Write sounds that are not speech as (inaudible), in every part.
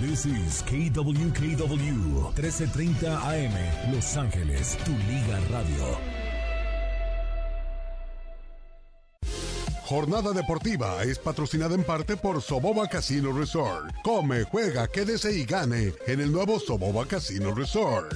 This is KWKW 1330 AM Los Ángeles, tu liga radio. Jornada deportiva es patrocinada en parte por Soboba Casino Resort. Come, juega, quédese y gane en el nuevo Soboba Casino Resort.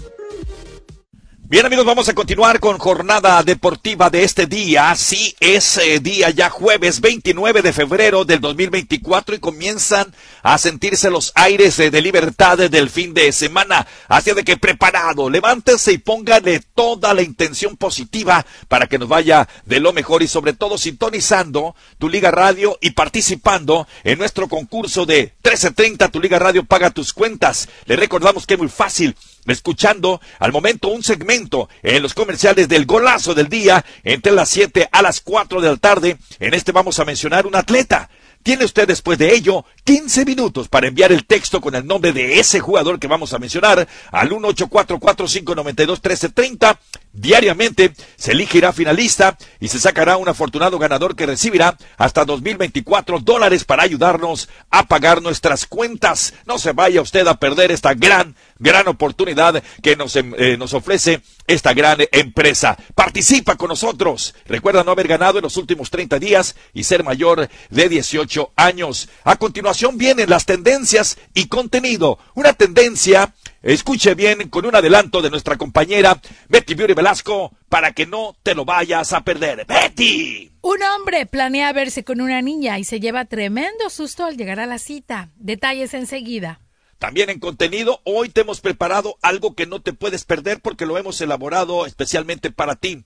Bien amigos, vamos a continuar con jornada deportiva de este día. Sí, es eh, día ya jueves 29 de febrero del 2024 y comienzan a sentirse los aires de libertad del fin de semana. Así de que preparado, levántese y póngale toda la intención positiva para que nos vaya de lo mejor y sobre todo sintonizando tu Liga Radio y participando en nuestro concurso de 1330 Tu Liga Radio paga tus cuentas. Le recordamos que es muy fácil escuchando al momento un segmento en los comerciales del golazo del día entre las 7 a las 4 de la tarde. En este vamos a mencionar un atleta. Tiene usted después de ello 15 minutos para enviar el texto con el nombre de ese jugador que vamos a mencionar al 18445921330. Diariamente se elegirá finalista y se sacará un afortunado ganador que recibirá hasta 2024 dólares para ayudarnos a pagar nuestras cuentas. No se vaya usted a perder esta gran, gran oportunidad que nos, em, eh, nos ofrece esta gran empresa. Participa con nosotros. Recuerda no haber ganado en los últimos 30 días y ser mayor de 18 años. A continuación vienen las tendencias y contenido. Una tendencia Escuche bien con un adelanto de nuestra compañera Betty Beauty Velasco para que no te lo vayas a perder. ¡Betty! Un hombre planea verse con una niña y se lleva tremendo susto al llegar a la cita. Detalles enseguida. También en contenido, hoy te hemos preparado algo que no te puedes perder porque lo hemos elaborado especialmente para ti.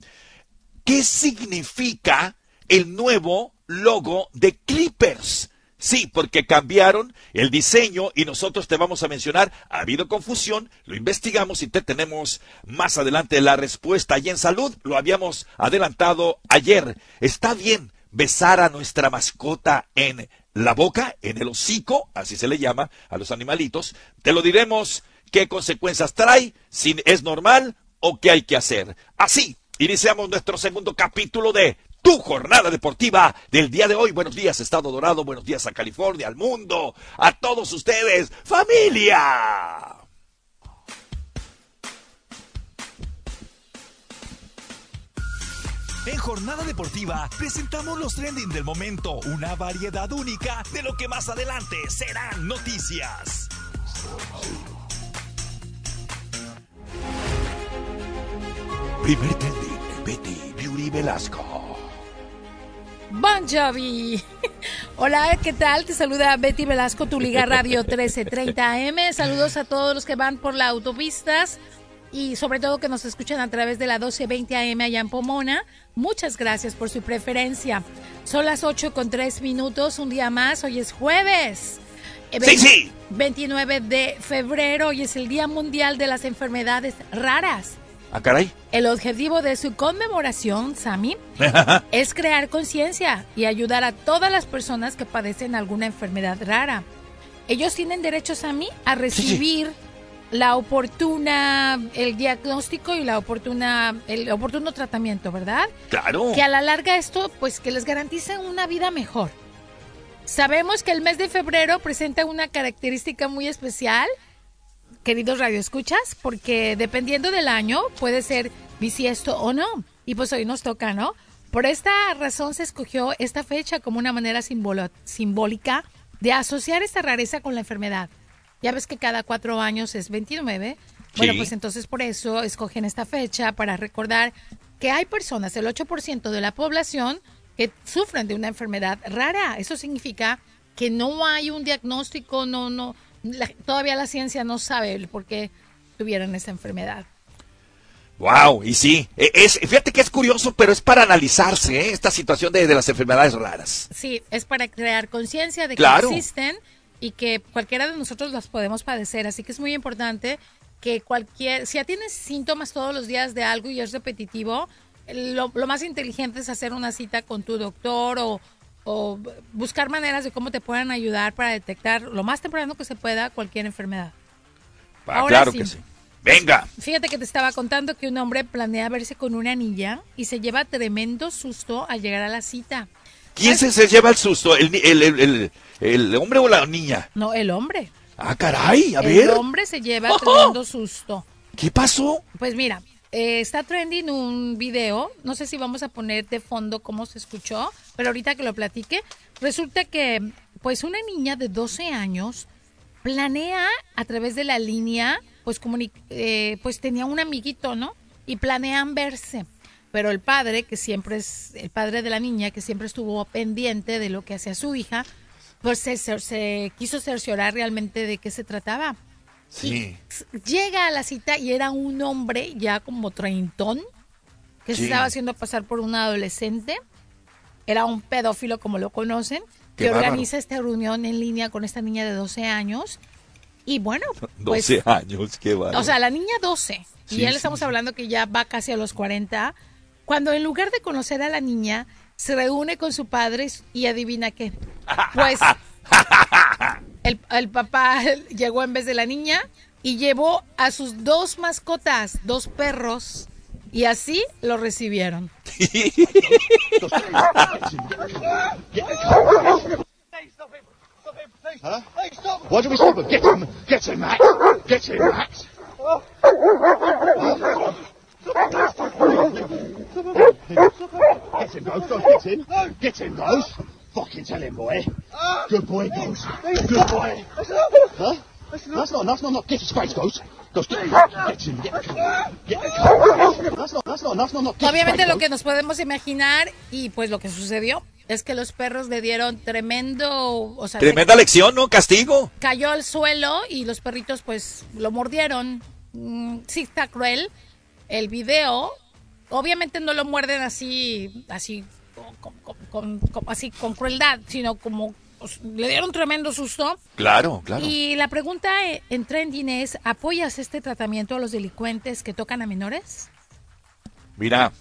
¿Qué significa el nuevo logo de Clippers? Sí, porque cambiaron el diseño y nosotros te vamos a mencionar, ha habido confusión, lo investigamos y te tenemos más adelante la respuesta. Y en salud lo habíamos adelantado ayer. ¿Está bien besar a nuestra mascota en la boca, en el hocico, así se le llama a los animalitos? Te lo diremos qué consecuencias trae, si es normal o qué hay que hacer. Así, iniciamos nuestro segundo capítulo de tu jornada deportiva del día de hoy. Buenos días, Estado Dorado, buenos días a California, al mundo, a todos ustedes, familia. En Jornada Deportiva presentamos los trending del momento, una variedad única de lo que más adelante serán noticias. Primer trending, Betty Beauty Velasco. Bon Jovi. (laughs) Hola, ¿qué tal? Te saluda Betty Velasco, tu Liga Radio 1330 AM. Saludos a todos los que van por las autopistas y sobre todo que nos escuchan a través de la 1220 AM allá en Pomona. Muchas gracias por su preferencia. Son las 8 con 3 minutos, un día más. Hoy es jueves. Eh, Sí, sí. 29 de febrero. Hoy es el Día Mundial de las Enfermedades Raras. Ah, caray. El objetivo de su conmemoración, Sami, (laughs) es crear conciencia y ayudar a todas las personas que padecen alguna enfermedad rara. Ellos tienen derecho, Sami, a recibir la oportuna, el diagnóstico y la oportuna, el oportuno tratamiento, ¿verdad? Claro. Que a la larga esto, pues que les garantice una vida mejor. Sabemos que el mes de febrero presenta una característica muy especial, queridos radioescuchas, porque dependiendo del año puede ser bisiesto o no. Y pues hoy nos toca, ¿no? Por esta razón se escogió esta fecha como una manera simbolo- simbólica de asociar esta rareza con la enfermedad. Ya ves que cada cuatro años es 29. Bueno, Sí. pues entonces por eso escogen esta fecha para recordar que hay personas, el 8% de la población, que sufren de una enfermedad rara. Eso significa que no hay un diagnóstico, no, no, la- todavía la ciencia no sabe el por qué tuvieron esa enfermedad. Wow, y sí, e- es, fíjate que es curioso, pero es para analizarse ¿eh? esta situación de, de las enfermedades raras. Sí, es para crear conciencia de que existen y que cualquiera de nosotros las podemos padecer. Así que es muy importante que cualquier, si ya tienes síntomas todos los días de algo y es repetitivo, lo, lo más inteligente es hacer una cita con tu doctor o, o buscar maneras de cómo te puedan ayudar para detectar lo más temprano que se pueda cualquier enfermedad. Ah, Ahora claro sí. que sí. Venga. Fíjate que te estaba contando que un hombre planea verse con una niña y se lleva tremendo susto al llegar a la cita. ¿Quién se, se lleva el susto? ¿El, el, el, el- el hombre o la niña? No, el hombre. Ah, caray, a el ver. hombre se lleva tremendo (laughs) susto. ¿Qué pasó? Pues mira, eh, está trending un video, no sé si vamos a poner de fondo cómo se escuchó, pero ahorita que lo platique, resulta que pues una niña de 12 años planea a través de la línea, pues, eh, pues tenía un amiguito, ¿no? Y planean verse. Pero el padre, que siempre es el padre de la niña, que siempre estuvo pendiente de lo que hacía su hija, pues se quiso cerciorar realmente de qué se trataba. Sí. Llega a la cita y era un hombre ya como treintón que se estaba haciendo pasar por un adolescente. Era un pedófilo, como lo conocen, Qué que bárbaro. organiza esta reunión en línea con esta niña de 12 años. Y bueno, (laughs) pues, 12 años, qué bárbaro. o sea, la niña 12, Sí, y ya le estamos sí. hablando que ya va casi a los 40, cuando en lugar de conocer a la niña, se reúne con su padre y adivina qué. (laughs) Pues (laughs) el, papá (laughs) llegó en vez de la niña y llevó a sus dos mascotas, dos perros, y así lo recibieron. Get! Get! Get! Fucking tell him, boy! Good boy, Ghost! Good boy! Huh? That's not enough, not enough. Get his face, Ghost! Ghost, get him! Get him! Get him! Get him! That's not, that's not enough, not enough. Get his Obviamente lo que nos podemos imaginar y pues lo que sucedió es que los perros le dieron tremendo, o sea, se Tremenda lección, ¿no? Castigo. cayó al suelo y los perritos pues lo mordieron. Mm, sí está cruel el video. Obviamente no lo muerden así, así, con, con- con- así con crueldad, sino como pues, le dieron tremendo susto. Claro, claro. Y la pregunta eh, en trending es, ¿apoyas este tratamiento a los delincuentes que tocan a menores? Mira,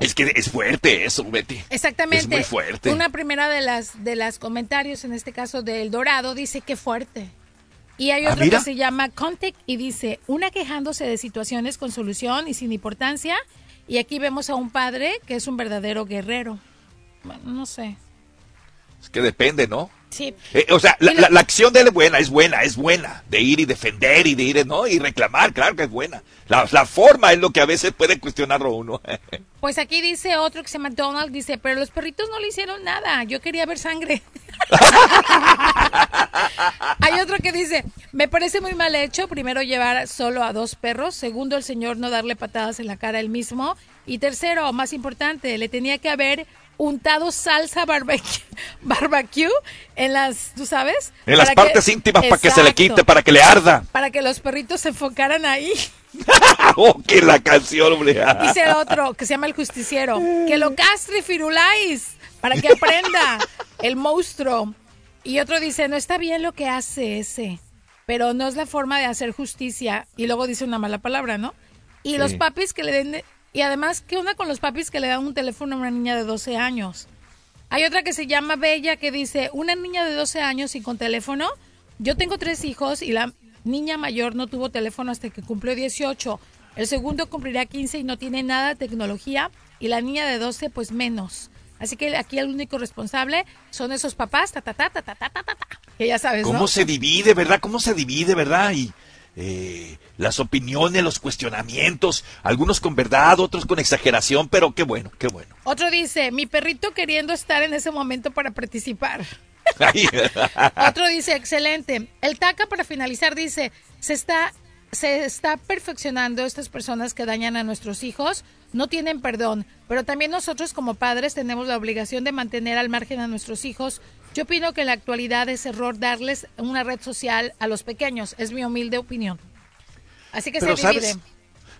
es que es fuerte eso, Betty. Exactamente. Es muy fuerte. Una primera de las de las comentarios, en este caso del Dorado, dice que fuerte. Y hay Ah, otro mira. que se llama Contact y dice, una quejándose de situaciones con solución y sin importancia. Y aquí vemos a un padre que es un verdadero guerrero. Bueno, no sé. Es que depende, ¿no? Sí. Eh, o sea, la, la- la acción de él es buena, es buena, es buena. De ir y defender y de ir, ¿no? Y reclamar, claro que es buena. La, la forma es lo que a veces puede cuestionarlo uno. (laughs) Pues aquí dice otro que se llama Donald, dice, pero los perritos no le hicieron nada, yo quería ver sangre. (laughs) Hay otro que dice, me parece muy mal hecho, primero llevar solo a dos perros, segundo el señor no darle patadas en la cara él mismo, y tercero, más importante, le tenía que haber untado salsa barbecue, (laughs) barbecue en las, ¿tú sabes? en las que- partes íntimas para que se le quite, para que le arda. Para que los perritos se enfocaran ahí. (laughs) oh, que la canción, hombre. Dice el otro, que se llama el justiciero, que lo castre Firulais, para que aprenda el monstruo. Y otro dice, no está bien lo que hace ese, pero no es la forma de hacer justicia. Y luego dice una mala palabra, ¿no? Y los papis que le den... Y además, ¿qué onda con los papis que le dan un teléfono a una niña de 12 años? Hay otra que se llama Bella que dice, una niña de 12 años y con teléfono. Yo tengo tres hijos y la niña mayor no tuvo teléfono hasta que cumplió 18. El segundo cumplirá 15 y no tiene nada de tecnología y la niña de 12 pues menos. Así que aquí el único responsable son esos papás, ta ta ta ta ta ta ta, ta, que ya sabes, ¿Cómo ¿no? se divide, verdad? ¿Cómo se divide, verdad? Y eh, las opiniones, los cuestionamientos, algunos con verdad, otros con exageración, pero qué bueno, qué bueno. Otro dice, mi perrito queriendo estar en ese momento para participar. (laughs) (laughs) Otro dice, excelente. El TACA, para finalizar, dice, se está, se está perfeccionando estas personas que dañan a nuestros hijos, no tienen perdón, pero también nosotros como padres tenemos la obligación de mantener al margen a nuestros hijos. Yo opino que en la actualidad es error darles una red social a los pequeños, es mi humilde opinión. Así que Pero se divide. sabes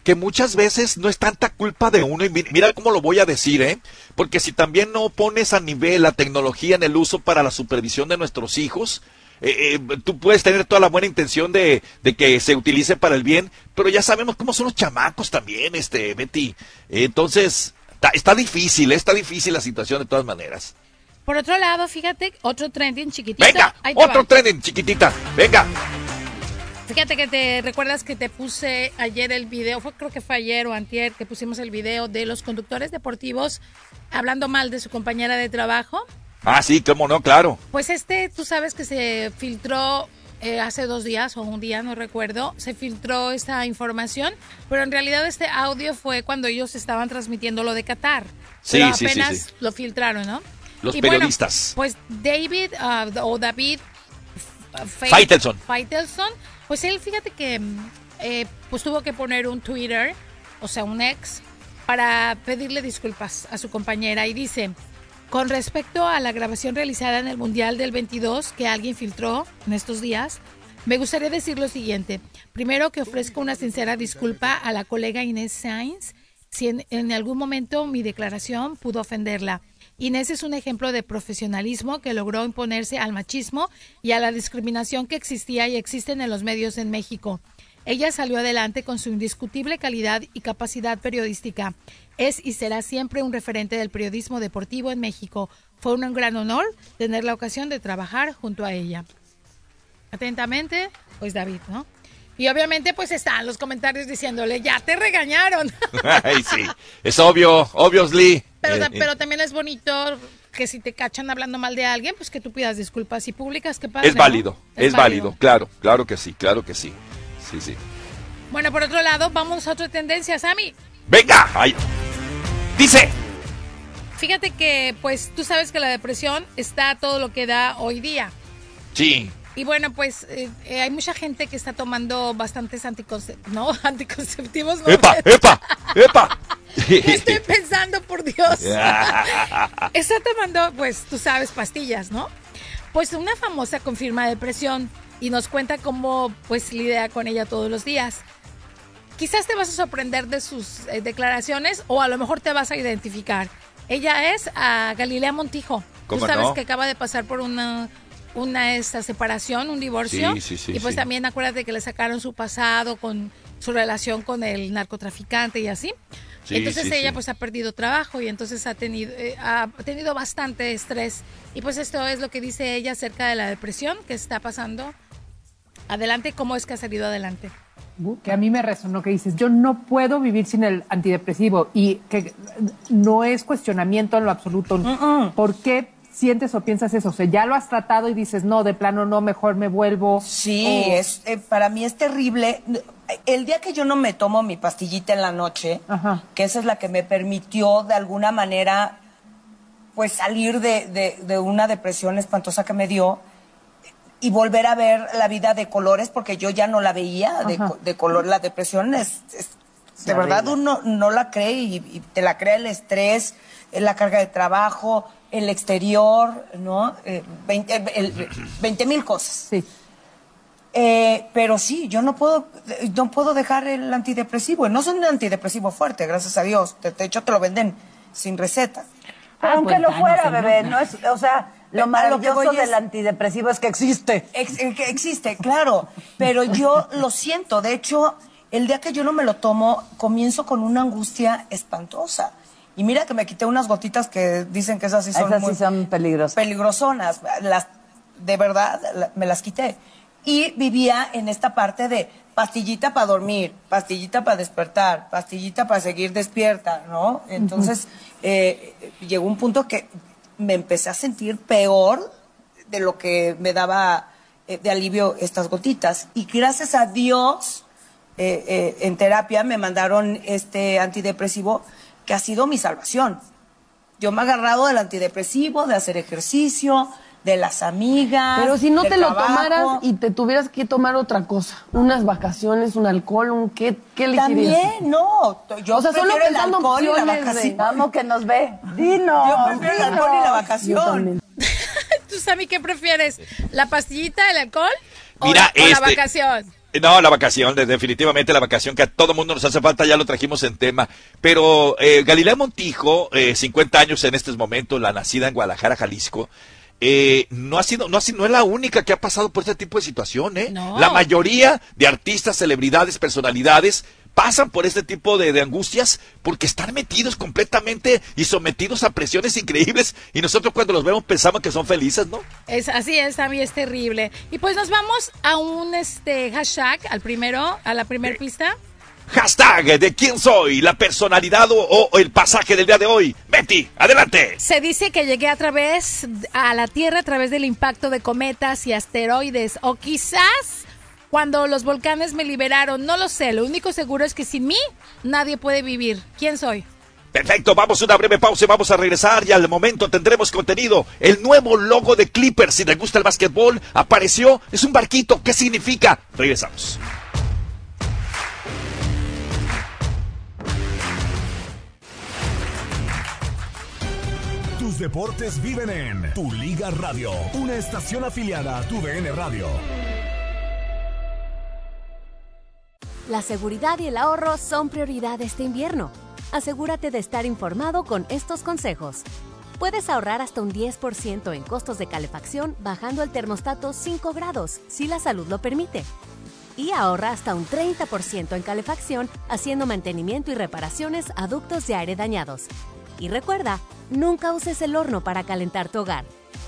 que muchas veces no es tanta culpa de uno, y mi- mira cómo lo voy a decir, ¿eh? Porque si también no pones a nivel la tecnología en el uso para la supervisión de nuestros hijos, eh, eh, tú puedes tener toda la buena intención de, de que se utilice para el bien, pero ya sabemos cómo son los chamacos también, este, Betty. Entonces, está, está difícil, está difícil la situación de todas maneras. Por otro lado, fíjate, otro trending chiquitito. Venga, otro va. trending, chiquitita, venga. Fíjate que te recuerdas que te puse ayer el video, fue, creo que fue ayer o antier que pusimos el video de los conductores deportivos hablando mal de su compañera de trabajo. Ah, sí, cómo no, claro. Pues este, tú sabes que se filtró eh, hace dos días o un día, no recuerdo, se filtró esta información, pero en realidad este audio fue cuando ellos estaban transmitiendo lo de Qatar. Sí, Pero sí, sí, apenas sí. lo filtraron, ¿no? Los Y bueno, periodistas. pues David ah, o David Faitelson. Faitelson, pues él, fíjate que eh, pues tuvo que poner un Twitter, o sea, un ex, para pedirle disculpas a su compañera y dice, con respecto a la grabación realizada en el Mundial del 22 que alguien filtró en estos días, me gustaría decir lo siguiente. Primero que ofrezco una sincera disculpa a la colega Inés Sainz si en, en algún momento mi declaración pudo ofenderla. Inés es un ejemplo de profesionalismo que logró imponerse al machismo y a la discriminación que existía y existen en los medios en México. Ella salió adelante con su indiscutible calidad y capacidad periodística. Es y será siempre un referente del periodismo deportivo en México. Fue un gran honor tener la ocasión de trabajar junto a ella. Atentamente, pues David, ¿no? Y obviamente pues están los comentarios diciéndole, ya te regañaron. (laughs) Ay, sí. Es obvio, obviously. Pero, Eh, eh, pero también es bonito que si te cachan hablando mal de alguien, pues que tú pidas disculpas y públicas, que padre, es ¿no? válido, es, válido. claro, claro que sí, claro que sí. Sí, sí. Bueno, por otro lado, vamos a otra tendencia, Sammy. Venga, ay. Dice. Fíjate que, pues, tú sabes que la depresión está a todo lo que da hoy día. Sí. Y bueno, pues eh, eh, hay mucha gente que está tomando bastantes anticonce- no, (laughs) anticonceptivos. No, ¡Epa, epa, epa! ¿Qué (laughs) estoy pensando, por Dios? (laughs) está tomando, pues, tú sabes, pastillas, ¿no? Pues una famosa confirma depresión y nos cuenta cómo, pues, lidia con ella todos los días. Quizás te vas a sorprender de sus eh, declaraciones o a lo mejor te vas a identificar. Ella es a Galilea Montijo. Tú ¿Cómo sabes no? que acaba de pasar por una una esta separación, un divorcio. Sí, sí, sí, y pues sí. también acuérdate que le sacaron su pasado con su relación con el narcotraficante y así. Sí, entonces sí, ella sí. pues ha perdido trabajo y entonces ha tenido eh, ha tenido bastante estrés y pues esto es lo que dice ella acerca de la depresión que está pasando. Adelante, ¿cómo es que ha salido adelante? que a mí me resonó que dices, yo no puedo vivir sin el antidepresivo y que no es cuestionamiento en lo absoluto. ¿Por qué sientes o piensas eso? O sea, ya lo has tratado y dices, no, de plano no, mejor me vuelvo. Sí, O- es, eh, para mí es terrible. El día que yo no me tomo mi pastillita en la noche, Ajá. que esa es la que me permitió de alguna manera pues salir de, de- de una depresión espantosa que me dio y volver a ver la vida de colores porque yo ya no la veía de, de color. La depresión es, es- de verdad uno no la cree y, y te la crea el estrés, la carga de trabajo, el exterior, ¿no? Eh, 20 mil cosas. Sí. Eh, pero sí, yo no puedo, no puedo dejar el antidepresivo. No son un antidepresivo fuerte, gracias a Dios. De, de hecho, te lo venden sin receta. Ah, Aunque pues, lo fuera, bebé, no es, o sea, lo A lo que maravilloso voy es- del antidepresivo es que existe. Ex- eh, que existe, claro, pero yo lo siento. De hecho, el día que yo no me lo tomo, comienzo con una angustia espantosa. Y mira que me quité unas gotitas que dicen que esas sí son, Esas sí muy son peligrosas. peligrosonas. Las, de verdad, la- me las quité. Y vivía en esta parte de pastillita para dormir, pastillita para despertar, pastillita para seguir despierta, ¿no? Entonces, eh, llegó un punto que me empecé a sentir peor de lo que me daba eh, de alivio estas gotitas. Y gracias a Dios, eh, en terapia me mandaron este antidepresivo que ha sido mi salvación. Yo me he agarrado del antidepresivo, de hacer ejercicio, de las amigas. Pero si no del te lo trabajo. tomaras y te tuvieras que tomar otra cosa, unas vacaciones, un alcohol, un qué, qué elegirías? También, no. Yo O sea, solo prefiero el pensando alcohol y la de- vacación. Vamos que nos ve. Dinos. Yo prefiero el alcohol y la vacación. (laughs) ¿Tú, Sammy, qué prefieres? ¿La pastillita, el alcohol o, Mira, la, o la este- vacación? No, la vacación, de- definitivamente la vacación que a todo mundo nos hace falta, ya lo trajimos en tema. Pero eh, Galilea Montijo, eh, 50 años en estos momentos, la nacida en Guadalajara, Jalisco, eh, no ha sido, no ha sido, no es la única que ha pasado por este tipo de situación, ¿eh? No. La mayoría de artistas, celebridades, personalidades pasan por este tipo de, de angustias porque están metidos completamente y sometidos a presiones increíbles y nosotros cuando los vemos pensamos que son felices, ¿no? Es, así es, Sammy, es terrible. Y pues nos vamos a un este hashtag, al primero, a la primer pista. Hashtag de quién soy, la personalidad o, o el pasaje del día de hoy. Betty, adelante. Se dice que llegué a través a la Tierra a través del impacto de cometas y asteroides o quizás cuando los volcanes me liberaron, no lo sé, lo único seguro es que sin mí nadie puede vivir. ¿Quién soy? Perfecto, vamos a una breve pausa y vamos a regresar y al momento tendremos contenido. El nuevo logo de Clippers, si te gusta el básquetbol, apareció. Es un barquito. ¿Qué significa? Regresamos. Tus deportes viven en Tu Liga Radio, una estación afiliada a Tu DN Radio. La seguridad y el ahorro son prioridad este invierno. Asegúrate de estar informado con estos consejos. Puedes ahorrar hasta un 10% en costos de calefacción bajando el termostato 5 grados, si la salud lo permite. Y ahorra hasta un 30% en calefacción haciendo mantenimiento y reparaciones a ductos de aire dañados. Y recuerda, nunca uses el horno para calentar tu hogar.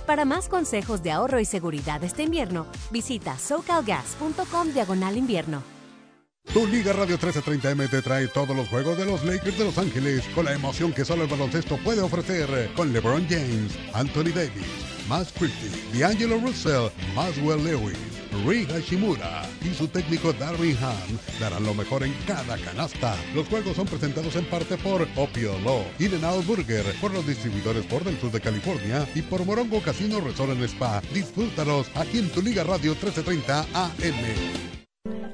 Para más consejos de ahorro y seguridad este invierno, visita socalgas.com diagonal invierno. Tu Liga Radio 1330M te trae todos los juegos de los Lakers de Los Ángeles con la emoción que solo el baloncesto puede ofrecer con LeBron James, Anthony Davis, Max Christie, D'Angelo Russell, Maswell Lewis, Ri Hashimura y su técnico Darwin Ham darán lo mejor en cada canasta. Los juegos son presentados en parte por Opio Law, In-N-Out Burger, por los distribuidores por del sur de California y por Morongo Casino Resort en Spa. Disfrútalos aquí en Tu Liga Radio 1330 AM.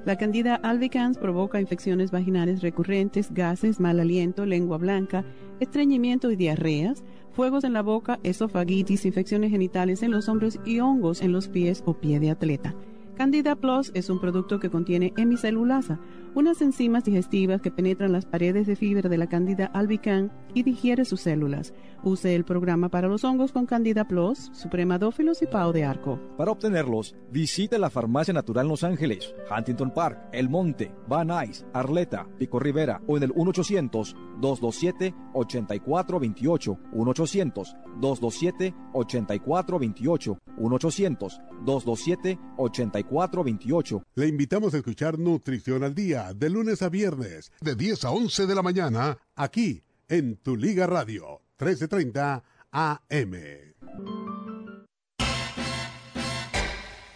La candida albicans provoca infecciones vaginales recurrentes, gases, mal aliento, lengua blanca, estreñimiento y diarreas, fuegos en la boca, esofagitis, infecciones genitales en los hombros y hongos en los pies o pie de atleta. Candida Plus es un producto que contiene hemicelulasa, unas enzimas digestivas que penetran las paredes de fibra de la Candida albicans y digiere sus células. Use el programa para los hongos con Candida Plus, Supremadófilos y Pau de Arco. Para obtenerlos, visite la Farmacia Natural Los Ángeles, Huntington Park, El Monte, Van Nuys, Arleta, Pico Rivera o en el 1-800-227-8428, 1-800-227-8428, 1-800-227-8428. Le invitamos a escuchar Nutrición al Día de lunes a viernes de 10 a 11 de la mañana aquí en Tu Liga Radio 1330 AM.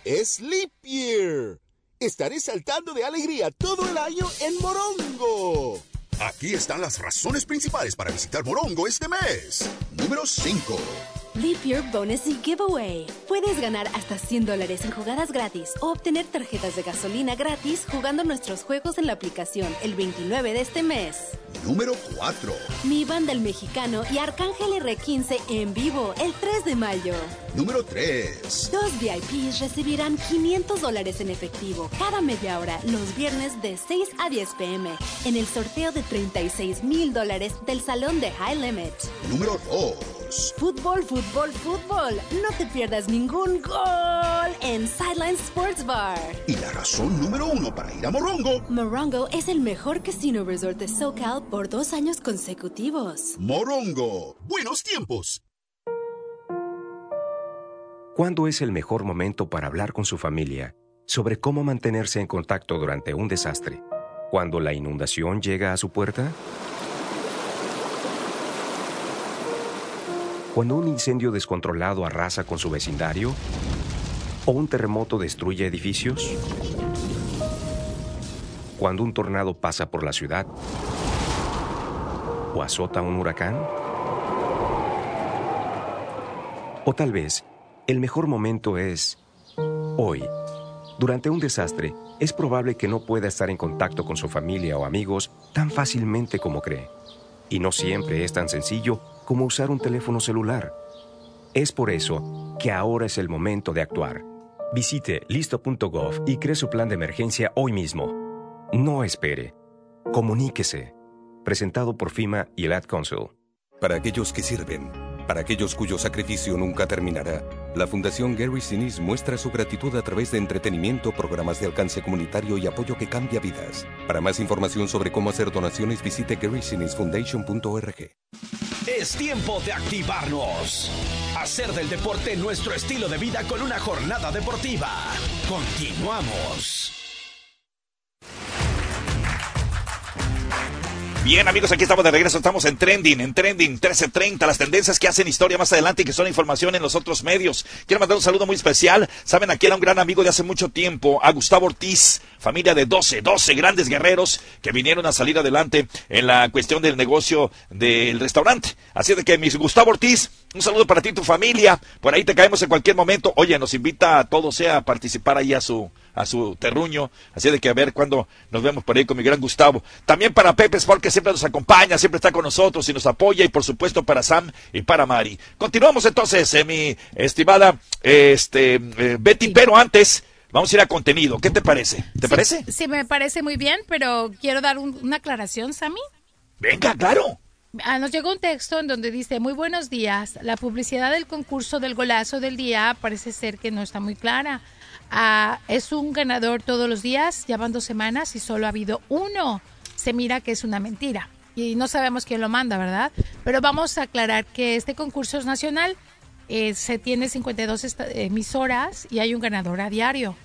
Es Leap Year. Estaré saltando de alegría todo el año en Morongo. Aquí están las razones principales para visitar Morongo este mes. Número 5. Leap Year Bonus y Giveaway. Puedes ganar hasta 100 dólares en jugadas gratis o obtener tarjetas de gasolina gratis jugando nuestros juegos en la aplicación el 29 de este mes. Número 4. Mi banda El Mexicano y Arcángel R15 en vivo el 3 de mayo. Número 3. Dos VIPs recibirán 500 dólares en efectivo cada media hora los viernes de 6 a 10 pm en el sorteo de 36 mil dólares del salón de High Limit. Número 2. Fútbol, fútbol, fútbol. No te pierdas ningún gol en Sideline Sports Bar. Y la razón número 1 para ir a Morongo. Morongo es el mejor casino resort de SoCal por dos años consecutivos. Morongo. Buenos tiempos. ¿Cuándo es el mejor momento para hablar con su familia sobre cómo mantenerse en contacto durante un desastre? ¿Cuando la inundación llega a su puerta? ¿Cuando un incendio descontrolado arrasa con su vecindario? ¿O un terremoto destruye edificios? ¿Cuando un tornado pasa por la ciudad? ¿O azota un huracán? O tal vez, el mejor momento es hoy. Durante un desastre, es probable que no pueda estar en contacto con su familia o amigos tan fácilmente como cree. Y no siempre es tan sencillo como usar un teléfono celular. Es por eso que ahora es el momento de actuar. Visite listo.gov y cree su plan de emergencia hoy mismo. No espere. Comuníquese. Presentado por FIMA y el Ad Council. Para aquellos que sirven, para aquellos cuyo sacrificio nunca terminará, la Fundación Gary Sinise muestra su gratitud a través de entretenimiento, programas de alcance comunitario y apoyo que cambia vidas. Para más información sobre cómo hacer donaciones, visite garysinisfoundation.org. Es tiempo de activarnos. Hacer del deporte nuestro estilo de vida con una jornada deportiva. Continuamos. Bien, amigos, aquí estamos de regreso. Estamos en Trending, en Trending 1330. Las tendencias que hacen historia más adelante y que son información en los otros medios. Quiero mandar un saludo muy especial. Saben, aquí era un gran amigo de hace mucho tiempo, a Gustavo Ortiz, familia de 12, 12 grandes guerreros que vinieron a salir adelante en la cuestión del negocio del restaurante. Así de que, mis Gustavo Ortiz, un saludo para ti y tu familia. Por ahí te caemos en cualquier momento. Oye, nos invita a todos eh, a participar ahí a su a su terruño. Así de que a ver cuándo nos vemos por ahí con mi gran Gustavo. También para Pepe Sport, que siempre nos acompaña, siempre está con nosotros y nos apoya. Y por supuesto para Sam y para Mari. Continuamos entonces, eh, mi estimada este, eh, Betty, pero antes... Vamos a ir a contenido. ¿Qué te parece? ¿Te parece? Sí, me parece muy bien, pero quiero dar un- una aclaración, Sammy. Venga, claro. Ah, nos llegó un texto en donde dice, muy buenos días, la publicidad del concurso del golazo del día parece ser que no está muy clara. Ah, es un ganador todos los días, ya van dos semanas y solo ha habido uno. Se mira que es una mentira y no sabemos quién lo manda, ¿verdad? Pero vamos a aclarar que este concurso es nacional, eh, se tiene 52 esta- emisoras y hay un ganador a diario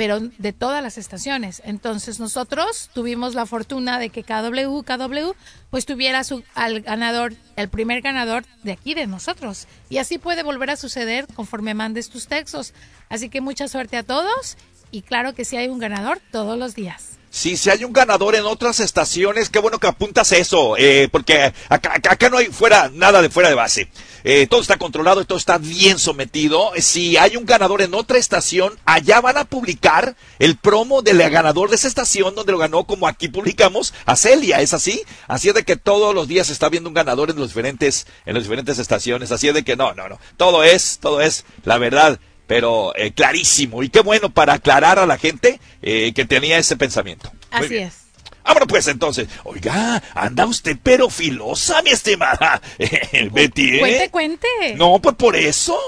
pero de todas las estaciones. Entonces nosotros tuvimos la fortuna de que KW, KW, pues tuviera su, al ganador, el primer ganador de aquí, de nosotros. Y así puede volver a suceder conforme mandes tus textos. Así que mucha suerte a todos y claro que sí hay un ganador todos los días. Sí, si hay un ganador en otras estaciones, qué bueno que apuntas eso, eh, porque acá, acá- no hay fuera nada de fuera de base. Eh, todo está controlado todo está bien sometido. Si hay un ganador en otra estación, allá van a publicar el promo del ganador de esa estación donde lo ganó, como aquí publicamos a Celia, ¿es así? Así es de que todos los días se está viendo un ganador en los diferentes, en las diferentes estaciones. Así es de que no, no, no. Todo es, todo es la verdad pero eh, clarísimo. Y qué bueno para aclarar a la gente eh, que tenía ese pensamiento. Muy Así bien. es. Vámonos pues entonces. Oiga, anda usted pero filosa, mi estimada (laughs) Betty. ¿eh? Cuente, cuente. No, pues por eso.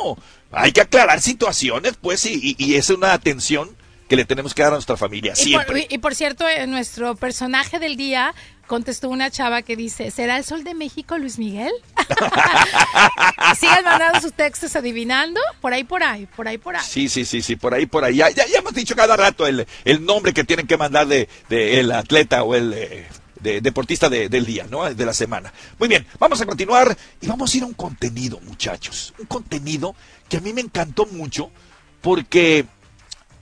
Hay que aclarar situaciones, pues, y, y- y es una atención que le tenemos que dar a nuestra familia, Y por, siempre. y por cierto, eh, nuestro personaje del día contestó una chava que dice, ¿será el sol de México Luis Miguel? (laughs) Sigan mandando sus textos adivinando, por ahí, por ahí, por ahí, por ahí. Sí, sí, sí, sí, por ahí, por ahí. Ya, ya, hemos dicho cada rato el, el nombre que tienen que mandar de, de el atleta o el eh, de- deportista de- del día, ¿no? De la semana. Muy bien, vamos a continuar y vamos a ir a un contenido, muchachos. Un contenido que a mí me encantó mucho porque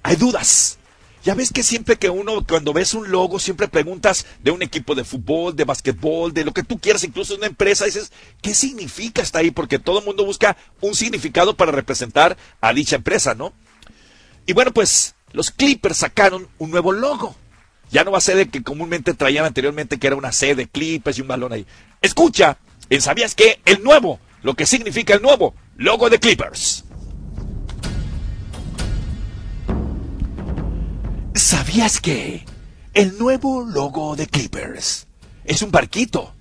hay dudas. Ya ves que siempre que uno, cuando ves un logo, siempre preguntas de un equipo de fútbol, de básquetbol, de lo que tú quieras, incluso de una empresa, dices, ¿qué significa está ahí? Porque todo el mundo busca un significado para representar a dicha empresa, ¿no? Y bueno, pues los Clippers sacaron un nuevo logo. Ya no va a ser el que comúnmente traían anteriormente, que era una C de Clippers y un balón ahí. Escucha, ¿sabías qué? El nuevo, lo que significa el nuevo logo de Clippers. ¿Sabías que el nuevo logo de Clippers es un barquito?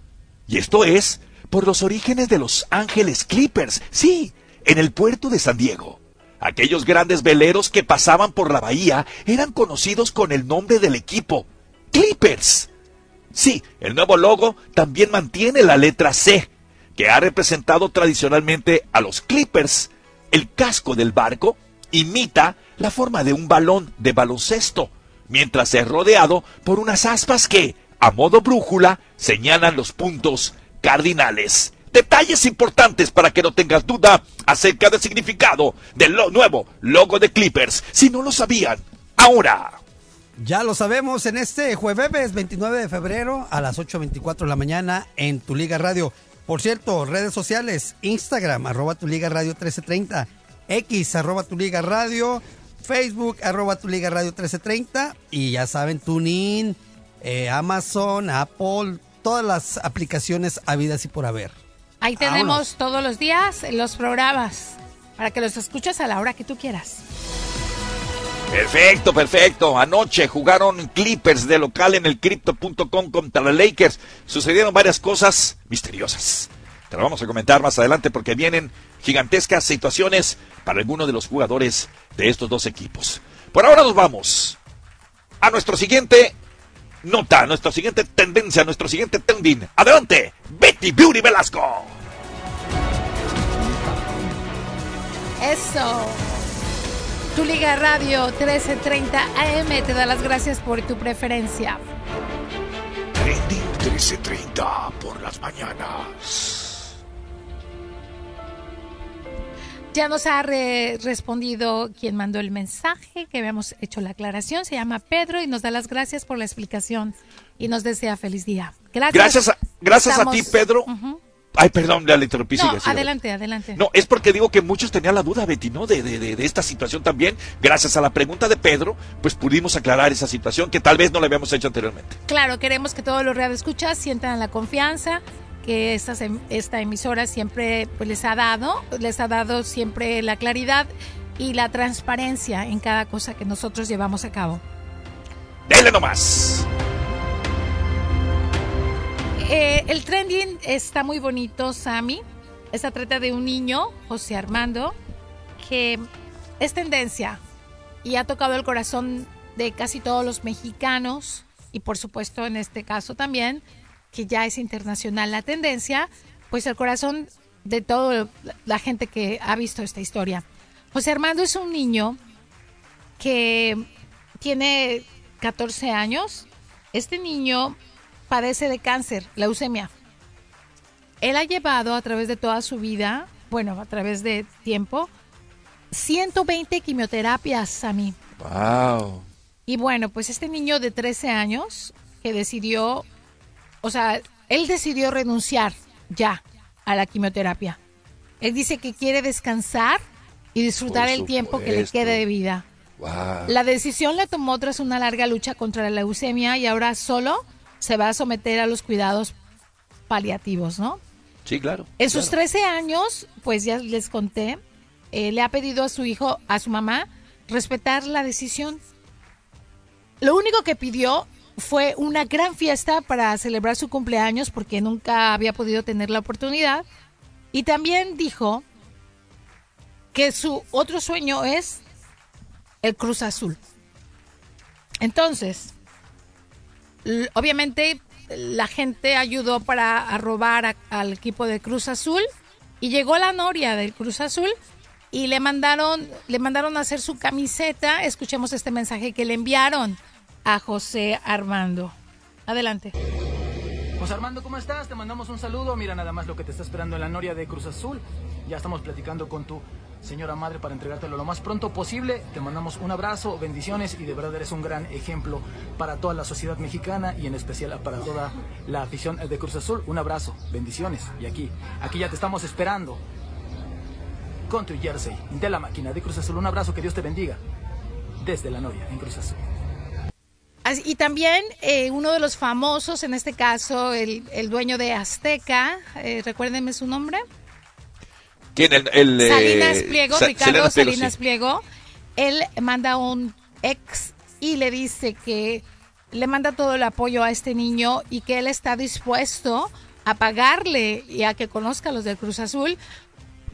Y esto es por los orígenes de los Ángeles Clippers, sí, en el puerto de San Diego. Aquellos grandes veleros que pasaban por la bahía eran conocidos con el nombre del equipo, Clippers. Sí, el nuevo logo también mantiene la letra C, que ha representado tradicionalmente a los Clippers. El casco del barco imita la forma de un balón de baloncesto, mientras es rodeado por unas aspas que, a modo brújula, señalan los puntos cardinales. Detalles importantes para que no tengas duda acerca del significado del nuevo logo de Clippers, si no lo sabían. Ahora. Ya lo sabemos en este jueves 29 de febrero a las 8.24 de la mañana en Tu Liga Radio. Por cierto, redes sociales, Instagram, arroba Tu Liga Radio 1330, X, arroba Tu Liga Radio, Facebook, arroba Tu Liga Radio 1330 y ya saben, TuneIn, eh, Amazon, Apple, todas las aplicaciones habidas y por haber. Ahí tenemos todos los días los programas para que los escuches a la hora que tú quieras. Perfecto, perfecto. Anoche jugaron Clippers de local en el crypto.com contra los Lakers. Sucedieron varias cosas misteriosas. Te lo vamos a comentar más adelante porque vienen gigantescas situaciones para algunos de los jugadores de estos dos equipos. Por ahora nos vamos a nuestro siguiente nota, nuestra siguiente tendencia, nuestro siguiente trending. Adelante, Betty Beauty Velasco. Eso. Tu Liga Radio 1330 AM te da las gracias por tu preferencia. Trending, 1330 por las mañanas. Ya nos ha re- respondido quien mandó el mensaje, que habíamos hecho la aclaración. Se llama Pedro y nos da las gracias por la explicación y nos desea feliz día. Gracias. Gracias a, gracias a ti, Pedro. Ujú. Ay, perdón, le interrumpí. No, sigue, sigue. adelante, adelante. No, es porque digo que muchos tenían la duda, Betty, ¿no? De, de, de, de esta situación también. Gracias a la pregunta de Pedro, pues pudimos aclarar esa situación que tal vez no la habíamos hecho anteriormente. Claro, queremos que todos los radioescuchas sientan la confianza que estas em- esta emisora siempre pues, les ha dado, les ha dado siempre la claridad y la transparencia en cada cosa que nosotros llevamos a cabo. Dele nomás. Eh, el trending está muy bonito, Sammy. Esta trata de un niño, José Armando, que es tendencia y ha tocado el corazón de casi todos los mexicanos y por supuesto en este caso también, que ya es internacional la tendencia, pues el corazón de toda la gente que ha visto esta historia. José Armando es un niño que tiene 14 años. Este niño padece de cáncer, leucemia. Él ha llevado a través de toda su vida, bueno, a través de tiempo, 120 quimioterapias a mí. Wow. Y bueno, pues este niño de 13 años que decidió, o sea, él decidió renunciar ya a la quimioterapia. Él dice que quiere descansar y disfrutar el tiempo que le quede de vida. Wow. La decisión la tomó tras una larga lucha contra la leucemia y ahora solo se va a someter a los cuidados paliativos, ¿no? Sí, claro. En sus claro. 13 años, pues ya les conté, eh, le ha pedido a su hijo, a su mamá, respetar la decisión. Lo único que pidió fue una gran fiesta para celebrar su cumpleaños porque nunca había podido tener la oportunidad. Y también dijo que su otro sueño es el Cruz Azul. Entonces, obviamente la gente ayudó para robar al equipo de Cruz Azul y llegó la noria del Cruz Azul y le mandaron le mandaron a hacer su camiseta. Escuchemos este mensaje que le enviaron a José Armando. Adelante. José Armando, ¿cómo estás? Te mandamos un saludo. Mira nada más lo que te está esperando en la Noria de Cruz Azul. Ya estamos platicando con tu señora madre para entregártelo lo más pronto posible. Te mandamos un abrazo, bendiciones y de verdad eres un gran ejemplo para toda la sociedad mexicana y en especial para toda la afición de Cruz Azul. Un abrazo, bendiciones. Y aquí, aquí ya te estamos esperando con tu jersey de la máquina de Cruz Azul. Un abrazo, que Dios te bendiga desde la Noria en Cruz Azul. Y también eh, uno de los famosos, en este caso, el, el dueño de Azteca, eh, recuérdenme su nombre. ¿Quién? El, el, eh, Salinas Pliego, Sa- Ricardo Salinas Pliego, Salinas sí. Pliego, él manda un ex y le dice que le manda todo el apoyo a este niño y que él está dispuesto a pagarle y a que conozca a los del Cruz Azul,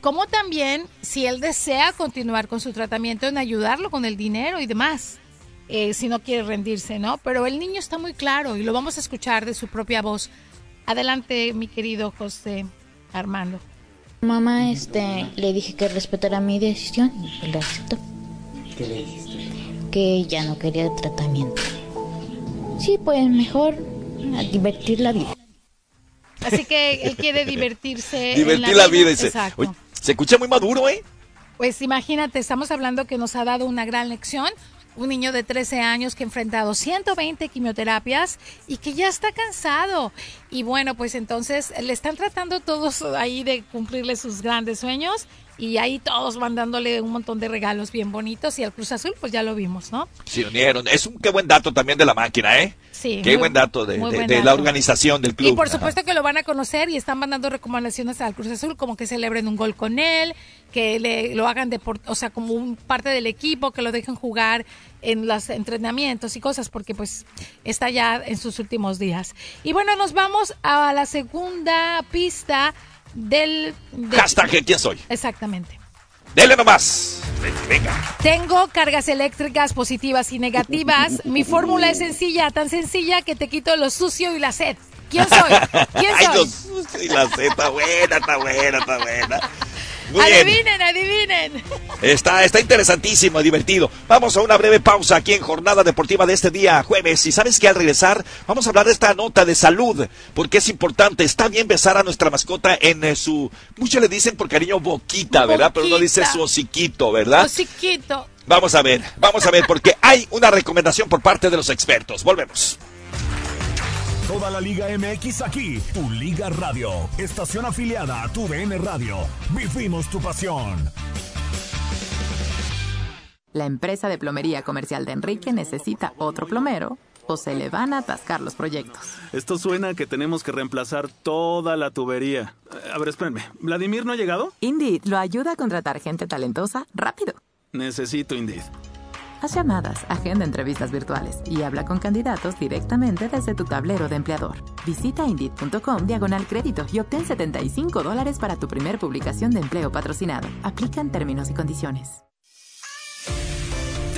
como también si él desea continuar con su tratamiento en ayudarlo con el dinero y demás, eh, si no quiere rendirse, ¿no? Pero el niño está muy claro y lo vamos a escuchar de su propia voz. Adelante, mi querido José Armando. Mamá, este, le dije que respetara mi decisión y lo aceptó. ¿Qué le dijiste? Que ya no quería tratamiento. Sí, pues mejor a divertir la vida. Así que él quiere divertirse. en Divertir la vida. dice. Oye, se escucha muy maduro, ¿eh? Pues imagínate, estamos hablando que nos ha dado una gran lección. Un niño de 13 años que ha enfrentado 120 quimioterapias y que ya está cansado. Y bueno, pues entonces le están tratando todos ahí de cumplirle sus grandes sueños y ahí todos mandándole un montón de regalos bien bonitos. Y al Cruz Azul, pues ya lo vimos, ¿no? Se unieron. Es un qué buen dato también de la máquina, ¿eh? Sí. Qué muy- buen dato de, de- buen de la organización del club. Y por Ajá. supuesto que lo van a conocer y están mandando recomendaciones al Cruz Azul, como que celebren un gol con él, que le, lo hagan de, o sea, como un parte del equipo, que lo dejen jugar en los entrenamientos y cosas, porque pues está ya en sus últimos días. Y bueno, nos vamos a la segunda pista del... de- Hashtag ¿quién soy? Exactamente. Dele nomás. Venga. Tengo cargas eléctricas positivas y negativas. Mi fórmula es sencilla, tan sencilla que te quito lo sucio y la sed. ¿Quién soy? ¿Quién (laughs) Ay, soy? los- y la Z está buena, está buena, está buena. Muy bien. adivinen, adivinen. Está, está interesantísimo, divertido. Vamos a una breve pausa aquí en Jornada Deportiva de este día jueves. Y sabes que al regresar vamos a hablar de esta nota de salud, porque es importante. Está bien besar a nuestra mascota en eh, su, muchos le dicen por cariño boquita, ¿verdad? Pero no dice su hociquito, ¿verdad? Hociquito. Vamos a ver, vamos a ver, porque hay una recomendación por parte de los expertos. Volvemos. Toda la Liga MX aquí, tu Liga Radio, estación afiliada a tu DN Radio. Vivimos tu pasión. La empresa de plomería comercial de Enrique necesita otro plomero o se le van a atascar los proyectos. Esto suena a que tenemos que reemplazar toda la tubería. A ver, espérenme. ¿Vladimir no ha llegado? Indeed lo ayuda a contratar gente talentosa rápido. Necesito Indeed. Haz llamadas, agenda entrevistas virtuales y habla con candidatos directamente desde tu tablero de empleador. Visita Indeed.com diagonal crédito y obtén 75 dólares para tu primer publicación de empleo patrocinado. Aplican términos y condiciones.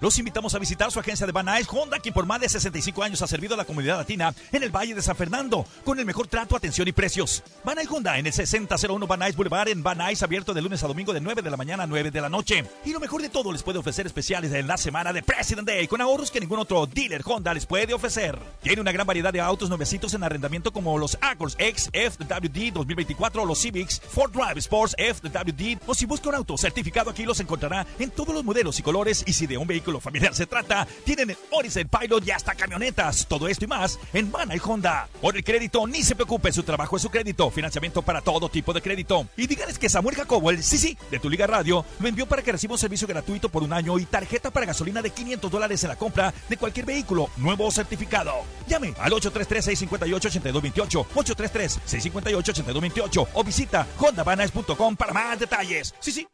los invitamos a visitar su agencia de Van Nuys Honda, quien por más de 65 años ha servido a la comunidad latina en el Valle de San Fernando, con el mejor trato, atención y precios. Van Nuys Honda en el 6001 Van Nuys Boulevard en Van Nuys, abierto de lunes a domingo de 9 de la mañana a 9 de la noche. Y lo mejor de todo, les puede ofrecer especiales en la semana de President Day, con ahorros que ningún otro dealer Honda les puede ofrecer. Tiene una gran variedad de autos nuevecitos en arrendamiento como los Accords X FWD 2024, los Civics, Ford Drive Sports FWD, o si busca un auto certificado aquí los encontrará en todos los modelos y colores y si de un vehículo familiar se trata, tienen el Odyssey Pilot y hasta camionetas. Todo esto y más en Mana y Honda. Por el crédito, ni se preocupe, su trabajo es su crédito. Financiamiento para todo tipo de crédito. Y díganles que Samuel Jacobo, el sí, sí, de tu Liga Radio, lo envió para que reciba un servicio gratuito por un año y tarjeta para gasolina de 500 dólares en la compra de cualquier vehículo, nuevo o certificado. Llame al 833-658-8228, 833-658-8228 o visita hondavanas.com para más detalles. Sí, sí.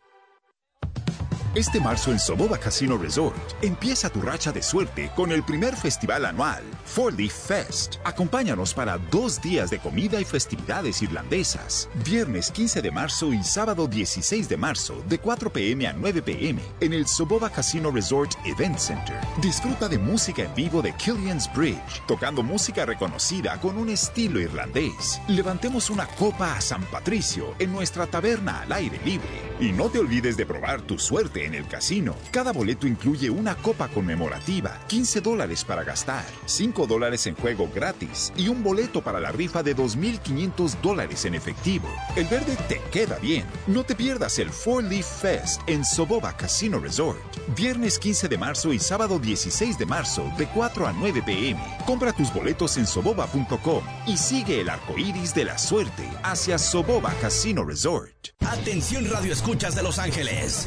Este marzo en Soboba Casino Resort empieza tu racha de suerte con el primer festival anual, Four Leaf Fest. Acompáñanos para dos días de comida y festividades irlandesas. Viernes 15 de marzo y sábado 16 de marzo de 4 pm a 9 pm en el Soboba Casino Resort Event Center. Disfruta de música en vivo de Killian's Bridge, tocando música reconocida con un estilo irlandés. Levantemos una copa a San Patricio en nuestra taberna al aire libre. Y no te olvides de probar tu suerte en el casino. Cada boleto incluye una copa conmemorativa, 15 dólares para gastar, 5 dólares en juego gratis y un boleto para la rifa de 2.500 dólares en efectivo. El verde te queda bien. No te pierdas el Four Leaf Fest en Soboba Casino Resort. Viernes 15 de marzo y sábado 16 de marzo de 4 a 9 pm. Compra tus boletos en soboba.com y sigue el arco iris de la suerte hacia Soboba Casino Resort. Atención Radio Escuchas de Los Ángeles.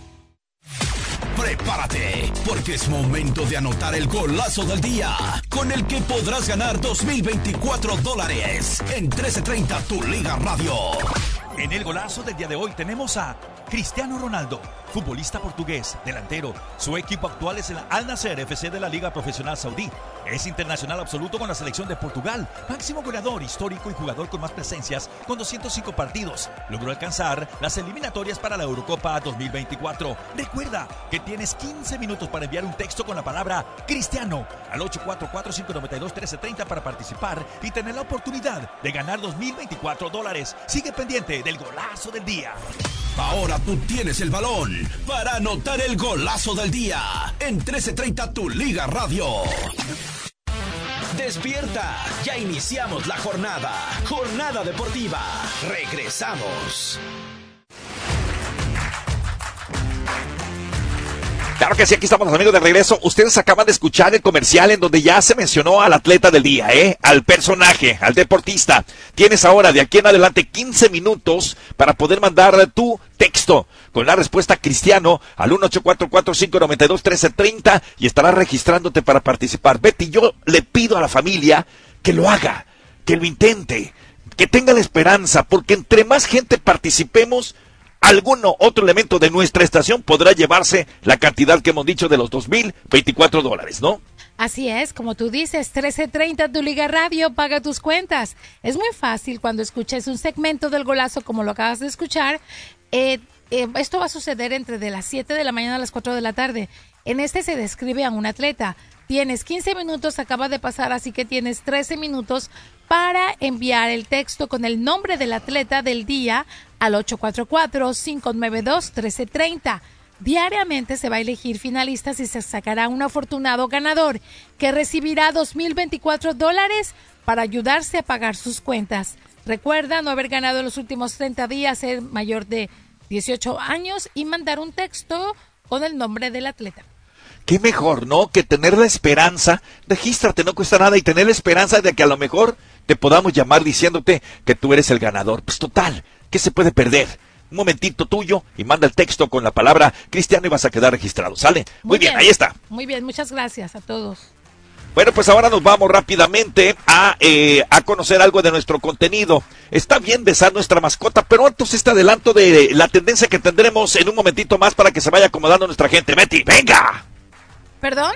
Prepárate, porque es momento de anotar el golazo del día, con el que podrás ganar 2024 dólares en 1330 Tu Liga Radio. En el golazo del día de hoy tenemos a Cristiano Ronaldo, futbolista portugués, delantero. Su equipo actual es el Al Nasser FC de la Liga Profesional Saudí. Es internacional absoluto con la selección de Portugal, máximo goleador histórico y jugador con más presencias con 205 partidos. Logró alcanzar las eliminatorias para la Eurocopa 2024. Recuerda que tienes 15 minutos para enviar un texto con la palabra Cristiano al 844-592-1330 para participar y tener la oportunidad de ganar 2024 dólares. Sigue pendiente del golazo del día. Ahora tú tienes el balón para anotar el golazo del día en 1330 Tu Liga Radio. Despierta, ya iniciamos la jornada. Jornada deportiva. Regresamos. Claro que sí, aquí estamos los amigos de regreso. Ustedes acaban de escuchar el comercial en donde ya se mencionó al atleta del día, ¿eh? Al personaje, al deportista. Tienes ahora de aquí en adelante 15 minutos para poder mandar tu texto con la respuesta cristiano al 1844-592-1330 y estarás registrándote para participar. Betty, yo le pido a la familia que lo haga, que lo intente, que tenga la esperanza, porque entre más gente participemos, alguno otro elemento de nuestra estación podrá llevarse la cantidad que hemos dicho de los 2.024 dólares, ¿no? Así es, como tú dices, 1330 tu Liga Radio paga tus cuentas. Es muy fácil cuando escuches un segmento del golazo como lo acabas de escuchar. Eh, eh, esto va a suceder entre de las 7 de la mañana a las 4 de la tarde. En este se describe a un atleta. Tienes 15 minutos, acaba de pasar, así que tienes 13 minutos para enviar el texto con el nombre del atleta del día al 844-592-1330. Diariamente se va a elegir finalistas y se sacará un afortunado ganador que recibirá 2.024 dólares para ayudarse a pagar sus cuentas. Recuerda no haber ganado en los últimos 30 días, ser mayor de 18 años y mandar un texto con el nombre del atleta. Qué mejor, ¿no? Que tener la esperanza, regístrate, no cuesta nada, y tener la esperanza de que a lo mejor te podamos llamar diciéndote que tú eres el ganador. Pues total, ¿qué se puede perder? Un momentito tuyo y manda el texto con la palabra cristiano y vas a quedar registrado. ¿Sale? Muy, bien, ahí está. Muy bien, muchas gracias a todos. Bueno, pues ahora nos vamos rápidamente a, eh, a conocer algo de nuestro contenido. Está bien besar nuestra mascota, pero antes este adelanto de la tendencia que tendremos en un momentito más para que se vaya acomodando nuestra gente. Betty, venga. ¿Perdón?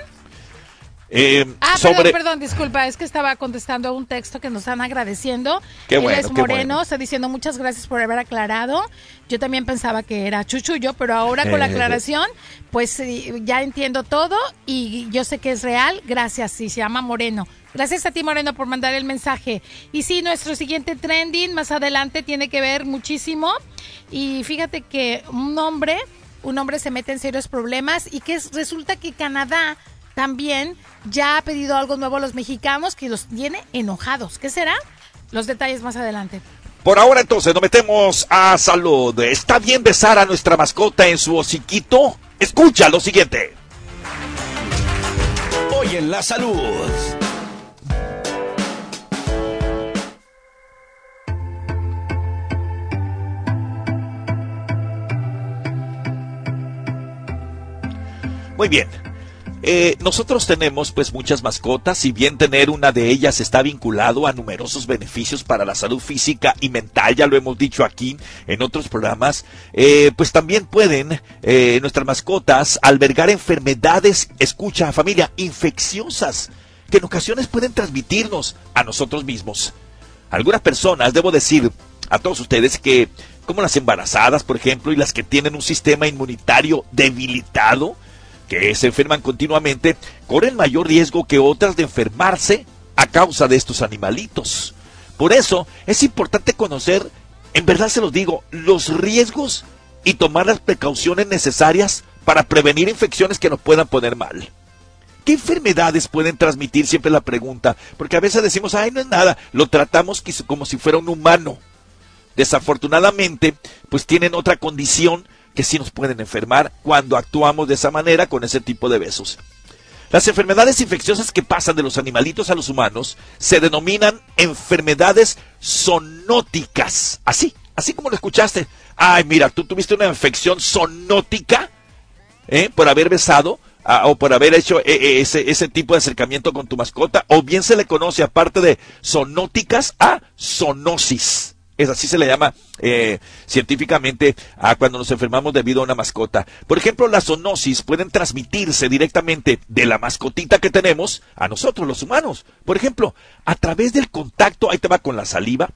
Eh, ah, sobre... perdón, perdón, disculpa, es que estaba contestando a un texto que nos están agradeciendo. Qué Él bueno, es qué Moreno, bueno. está diciendo muchas gracias por haber aclarado. Yo también pensaba que era Chuchullo, pero ahora con la Eh. aclaración, pues ya entiendo todo y yo sé que es real. Gracias, sí, se llama Moreno. Gracias a ti, Moreno, por mandar el mensaje. Y sí, nuestro siguiente trending más adelante tiene que ver muchísimo. Y fíjate que un hombre, un hombre se mete en serios problemas y que es- resulta que Canadá también ya ha pedido algo nuevo a los mexicanos que los tiene enojados. ¿Qué será? Los detalles más adelante. Por ahora entonces nos metemos a salud. ¿Está bien besar a nuestra mascota en su hociquito? Escucha lo siguiente. Hoy en la salud. Muy bien. Eh, nosotros tenemos pues muchas mascotas, si bien tener una de ellas está vinculado a numerosos beneficios para la salud física y mental, ya lo hemos dicho aquí en otros programas, eh, pues también pueden eh, nuestras mascotas albergar enfermedades, escucha familia, infecciosas, que en ocasiones pueden transmitirnos a nosotros mismos. Algunas personas, debo decir a todos ustedes que, como las embarazadas, por ejemplo, y las que tienen un sistema inmunitario debilitado, que se enferman continuamente, corren mayor riesgo que otras de enfermarse a causa de estos animalitos. Por eso es importante conocer, en verdad se los digo, los riesgos y tomar las precauciones necesarias para prevenir infecciones que nos puedan poner mal. ¿Qué enfermedades pueden transmitir? Siempre la pregunta. Porque a veces decimos, ay, no es nada. Lo tratamos como si fuera un humano. Desafortunadamente, pues tienen otra condición que sí nos pueden enfermar cuando actuamos de esa manera con ese tipo de besos. Las enfermedades infecciosas que pasan de los animalitos a los humanos se denominan enfermedades zoonóticas. Así, así como lo escuchaste. Ay, mira, tú tuviste una infección zoonótica ¿eh? por haber besado o por haber hecho eh, eh, ese, ese tipo de acercamiento con tu mascota, o bien se le conoce, aparte de zoonóticas, a zoonosis. Es así se le llama eh, científicamente a cuando nos enfermamos debido a una mascota. Por ejemplo, las zoonosis pueden transmitirse directamente de la mascotita que tenemos a nosotros, los humanos. Por ejemplo, a través del contacto, ahí te va con la saliva,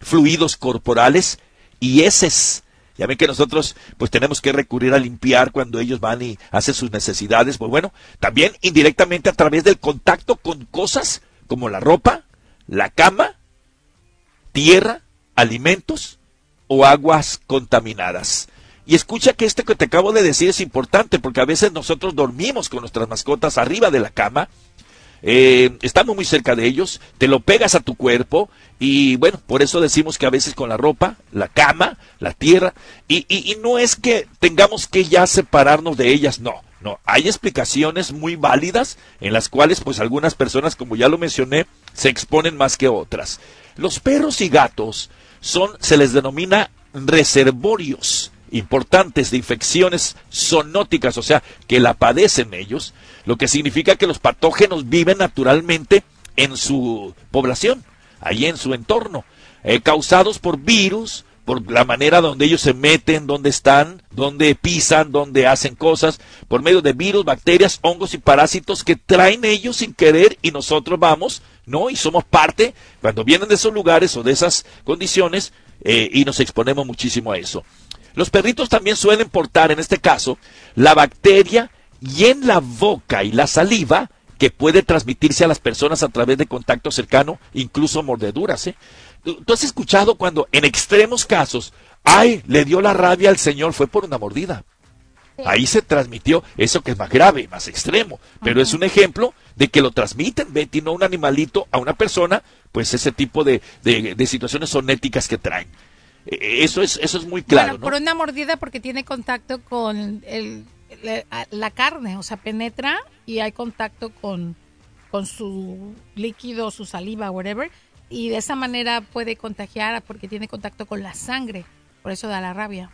fluidos corporales y heces. Ya ven que nosotros pues tenemos que recurrir a limpiar cuando ellos van y hacen sus necesidades. Pues bueno, también indirectamente a través del contacto con cosas como la ropa, la cama, tierra, alimentos o aguas contaminadas. Y escucha que este que te acabo de decir es importante porque a veces nosotros dormimos con nuestras mascotas arriba de la cama eh, estamos muy cerca de ellos, te lo pegas a tu cuerpo y bueno, por eso decimos que a veces con la ropa, la cama, la tierra, y, y- y no es que tengamos que ya separarnos de ellas, no, No, hay explicaciones muy válidas en las cuales pues algunas personas, como ya lo mencioné, se exponen más que otras. Los perros y gatos son, se les denomina reservorios importantes de infecciones zoonóticas, o sea, que la padecen ellos, lo que significa que los patógenos viven naturalmente en su población, ahí en su entorno, eh, causados por virus, por la manera donde ellos se meten, donde están, donde pisan, donde hacen cosas, por medio de virus, bacterias, hongos y parásitos que traen ellos sin querer y nosotros vamos, ¿no? Y somos parte, cuando vienen de esos lugares o de esas condiciones, eh, y nos exponemos muchísimo a eso. Los perritos también suelen portar, en este caso, la bacteria y en la boca y la saliva que puede transmitirse a las personas a través de contacto cercano, incluso mordeduras. ¿eh? ¿Tú has escuchado cuando en extremos casos, ay, le dio la rabia al señor, fue por una mordida? Ahí se transmitió eso que es más grave, más extremo, pero es un ejemplo de que lo transmiten, Betty, no un animalito a una persona, pues ese tipo de, de, situaciones sonéticas que traen. E, e, eso es, eso es muy claro. por una mordida porque tiene contacto con el, la, carne, o sea, penetra y hay contacto con, con su líquido, su saliva, whatever, y de esa manera puede contagiar porque tiene contacto con la sangre, por eso da la rabia.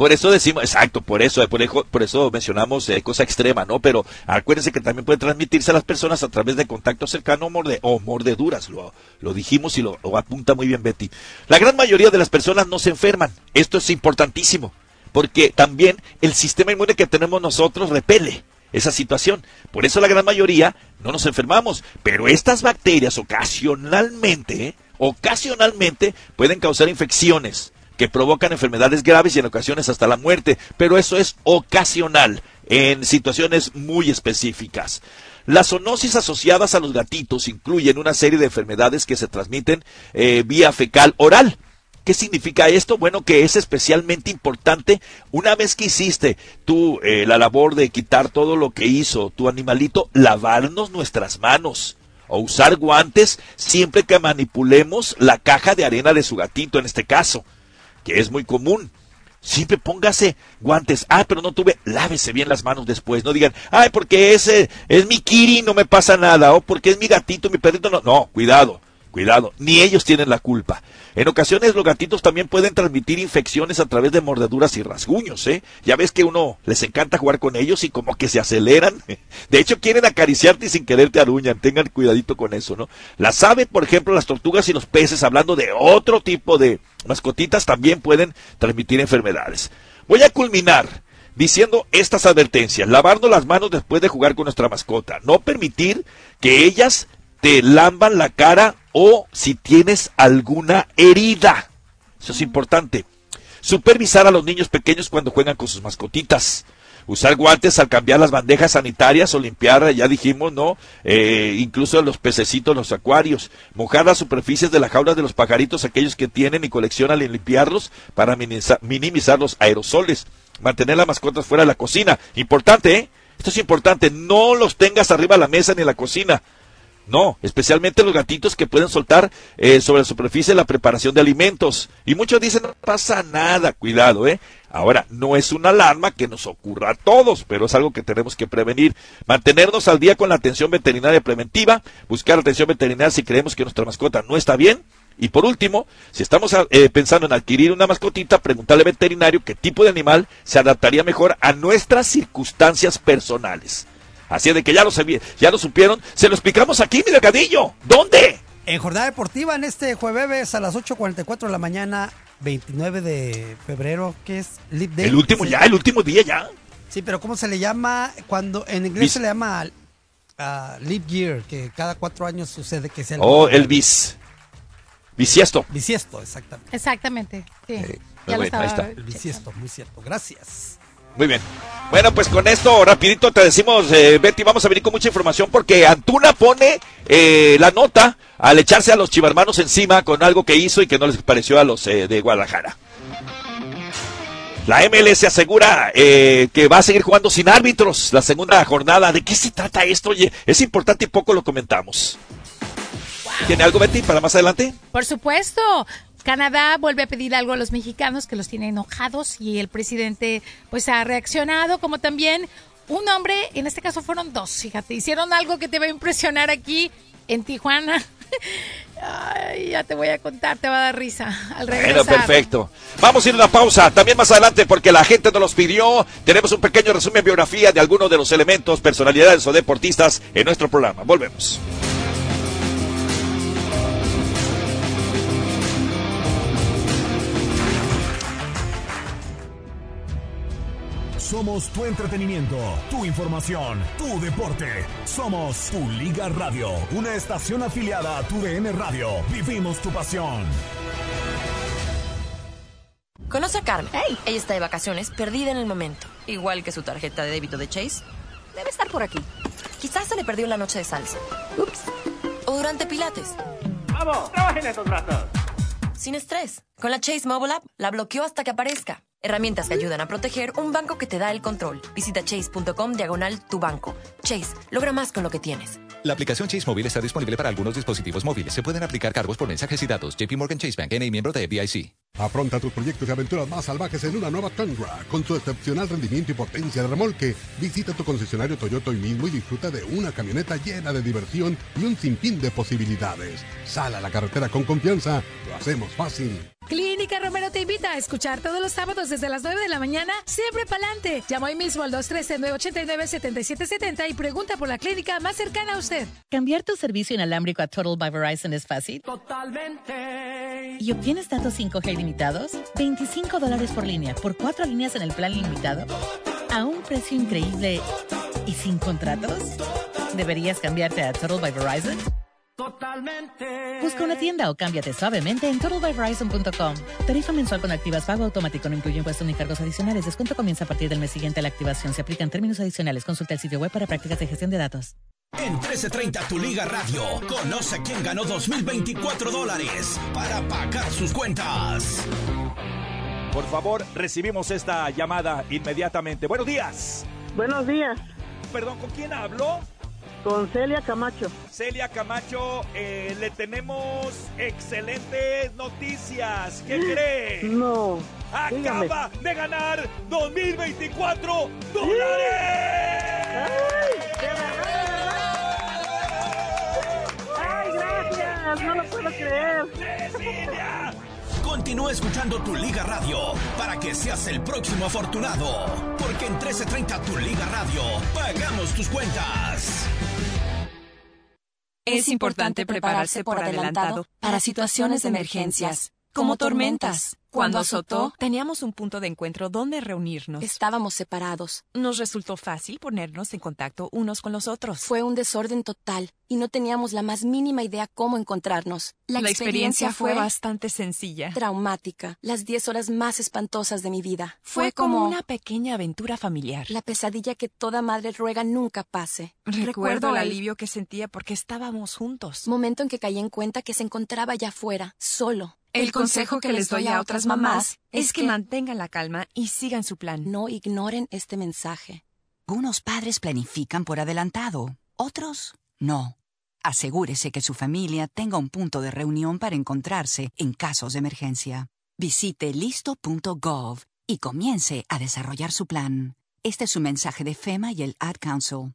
Por eso decimos, exacto, por eso, por eso, eso mencionamos eh, cosa extrema, ¿no? Pero acuérdense que también puede transmitirse a las personas a través de contacto cercano o, o mordeduras, lo, dijimos y lo, apunta muy bien Betty. La gran mayoría de las personas no se enferman, esto es importantísimo, porque también el sistema inmune que tenemos nosotros repele esa situación. Por eso la gran mayoría no nos enfermamos. Pero estas bacterias ocasionalmente, ocasionalmente pueden causar infecciones que provocan enfermedades graves y en ocasiones hasta la muerte. Pero eso es ocasional, en situaciones muy específicas. Las zoonosis asociadas a los gatitos incluyen una serie de enfermedades que se transmiten eh, vía fecal oral ¿Qué significa esto? Bueno, que es especialmente importante una vez que hiciste tú eh, la labor de quitar todo lo que hizo tu animalito, lavarnos nuestras manos o usar guantes siempre que manipulemos la caja de arena de su gatito en este caso, que es muy común. Siempre póngase guantes. Ah, pero no tuve. Lávese bien las manos después. No digan, ay, porque ese es mi kiri, no me pasa nada. O porque es mi gatito, mi perrito. No, no, cuidado. Cuidado, ni ellos tienen la culpa. En ocasiones los gatitos también pueden transmitir infecciones a través de mordeduras y rasguños, ¿eh? Ya ves que uno les encanta jugar con ellos y como que se aceleran. (laughs) De hecho, quieren acariciarte y sin querer te aruñan. Tengan cuidadito con eso, ¿no? Las aves, por ejemplo, las tortugas y los peces, hablando de otro tipo de mascotitas, también pueden transmitir enfermedades. Voy a culminar diciendo estas advertencias. Lavarnos las manos después de jugar con nuestra mascota. No permitir que ellas te lamban la cara o si tienes alguna herida. Eso es importante. Supervisar a los niños pequeños cuando juegan con sus mascotitas. Usar guantes al cambiar las bandejas sanitarias o limpiar, ya dijimos, ¿no? Eh, incluso los pececitos, los acuarios. Mojar las superficies de las jaulas de los pajaritos, aquellos que tienen y coleccionan y limpiarlos para minimizar los aerosoles. Mantener las mascotas fuera de la cocina. Importante, ¿eh? Esto es importante. No los tengas arriba de la mesa ni en la cocina. No, especialmente los gatitos que pueden soltar eh, sobre la superficie la preparación de alimentos. Y muchos dicen, no pasa nada, cuidado, ¿eh? Ahora, no es una alarma que nos ocurra a todos, pero es algo que tenemos que prevenir. Mantenernos al día con la atención veterinaria preventiva, buscar atención veterinaria si creemos que nuestra mascota no está bien. Y por último, si estamos eh, pensando en adquirir una mascotita, preguntarle al veterinario qué tipo de animal se adaptaría mejor a nuestras circunstancias personales. Así de que ya lo, ya lo supieron. Se lo explicamos aquí, mi delgadillo. ¿Dónde? En Jornada Deportiva, en este jueves a las 8.44 de la mañana, 29 de febrero, que es Leap Day. El último ya, el último día ya. Sí, pero ¿cómo se le llama? Cuando en inglés se le llama uh, Leap Year, que cada cuatro años sucede que sea el... Oh, el bis. Bisiesto. Bisiesto, exactamente. Exactamente, sí. ya lo estaba ahí está. El bisiesto, muy cierto. Gracias. Muy bien. Bueno, pues con esto, rapidito te decimos, eh, Betty, vamos a venir con mucha información porque Antuna pone eh, la nota al echarse a los chivarmanos encima con algo que hizo y que no les pareció a los eh, de Guadalajara. La MLS asegura eh, que va a seguir jugando sin árbitros la segunda jornada. ¿De qué se trata esto? Oye, es importante y poco lo comentamos. ¿Tiene algo, Betty, para más adelante? Por supuesto. Canadá vuelve a pedir algo a los mexicanos que los tiene enojados y el presidente pues ha reaccionado, como también un hombre, en este caso fueron dos, fíjate, hicieron algo que te va a impresionar aquí en Tijuana. (laughs) Ay, ya te voy a contar, te va a dar risa al regresar. Bueno, perfecto. Vamos a ir a una pausa. También más adelante, porque la gente nos los pidió, tenemos un pequeño resumen biografía de algunos de los elementos, personalidades o deportistas en nuestro programa. Volvemos. Somos tu entretenimiento, tu información, tu deporte. Somos tu Liga Radio, una estación afiliada a tu DN Radio. Vivimos tu pasión. Conoce a Carmen. Ella está de vacaciones, perdida en el momento. Igual que su tarjeta de débito de Chase. Debe estar por aquí. Quizás se le perdió en la noche de salsa. Ups. O durante Pilates. ¡Vamos! ¡Trabajen estos ratos! Sin estrés. Con la Chase Mobile App la bloqueó hasta que aparezca. Herramientas que ayudan a proteger un banco que te da el control. Visita chase.com diagonal tu banco. Chase, logra más con lo que tienes. La aplicación Chase Móvil está disponible para algunos dispositivos móviles. Se pueden aplicar cargos por mensajes y datos. JP Morgan Chase Bank, NA miembro de FDIC. Afronta tus proyectos y aventuras más salvajes en una nueva Tundra. Con su excepcional rendimiento y potencia de remolque, visita tu concesionario Toyota hoy mismo y disfruta de una camioneta llena de diversión y un sinfín de posibilidades. Sal a la carretera con confianza. Lo hacemos fácil. Clínica Romero te invita a escuchar todos los sábados desde las 9 de la mañana, siempre pa'lante. Llama hoy mismo al 213-989-7770 y pregunta por la clínica más cercana a usted. Cambiar tu servicio inalámbrico a Total by Verizon es fácil. Totalmente. ¿Y obtienes datos 5G ilimitados? 25 dólares por línea, por cuatro líneas en el plan limitado. A un precio increíble y sin contratos. ¿Deberías cambiarte a Total by Verizon? Totalmente. Busca una tienda o cámbiate suavemente en totalbyverizon.com. Tarifa mensual con activas pago automático no incluye impuestos ni cargos adicionales. Descuento comienza a partir del mes siguiente a la activación. Se aplican términos adicionales. Consulta el sitio web para prácticas de gestión de datos. En 1330 Tu Liga Radio, conoce quién ganó 2024 dólares para pagar sus cuentas. Por favor, recibimos esta llamada inmediatamente. Buenos días. Buenos días. Perdón, ¿con quién hablo? Con Celia Camacho. Celia Camacho, eh, le tenemos excelentes noticias. ¿Qué (gasps) cree? No. Acaba de ganar 2024 dólares. ¡Ay, gracias! No lo puedo creer. Continúa escuchando Tu Liga Radio para que seas el próximo afortunado. Porque en 1330 Tu Liga Radio pagamos tus cuentas. Es importante prepararse por adelantado para situaciones de emergencias, como tormentas. Cuando azotó, teníamos un punto de encuentro donde reunirnos. Estábamos separados. Nos resultó fácil ponernos en contacto unos con los otros. Fue un desorden total y no teníamos la más mínima idea cómo encontrarnos. La, experiencia, fue bastante sencilla. Traumática. Las 10 horas más espantosas de mi vida. Fue como una pequeña aventura familiar. La pesadilla que toda madre ruega nunca pase. Recuerdo el alivio que sentía porque estábamos juntos. Momento en que caí en cuenta que se encontraba allá afuera, solo. El consejo que les doy a otras mamás es que mantengan la calma y sigan su plan. No ignoren este mensaje. Unos padres planifican por adelantado, otros no. Asegúrese que su familia tenga un punto de reunión para encontrarse en casos de emergencia. Visite listo.gov y comience a desarrollar su plan. Este es su mensaje de FEMA y el Ad Council.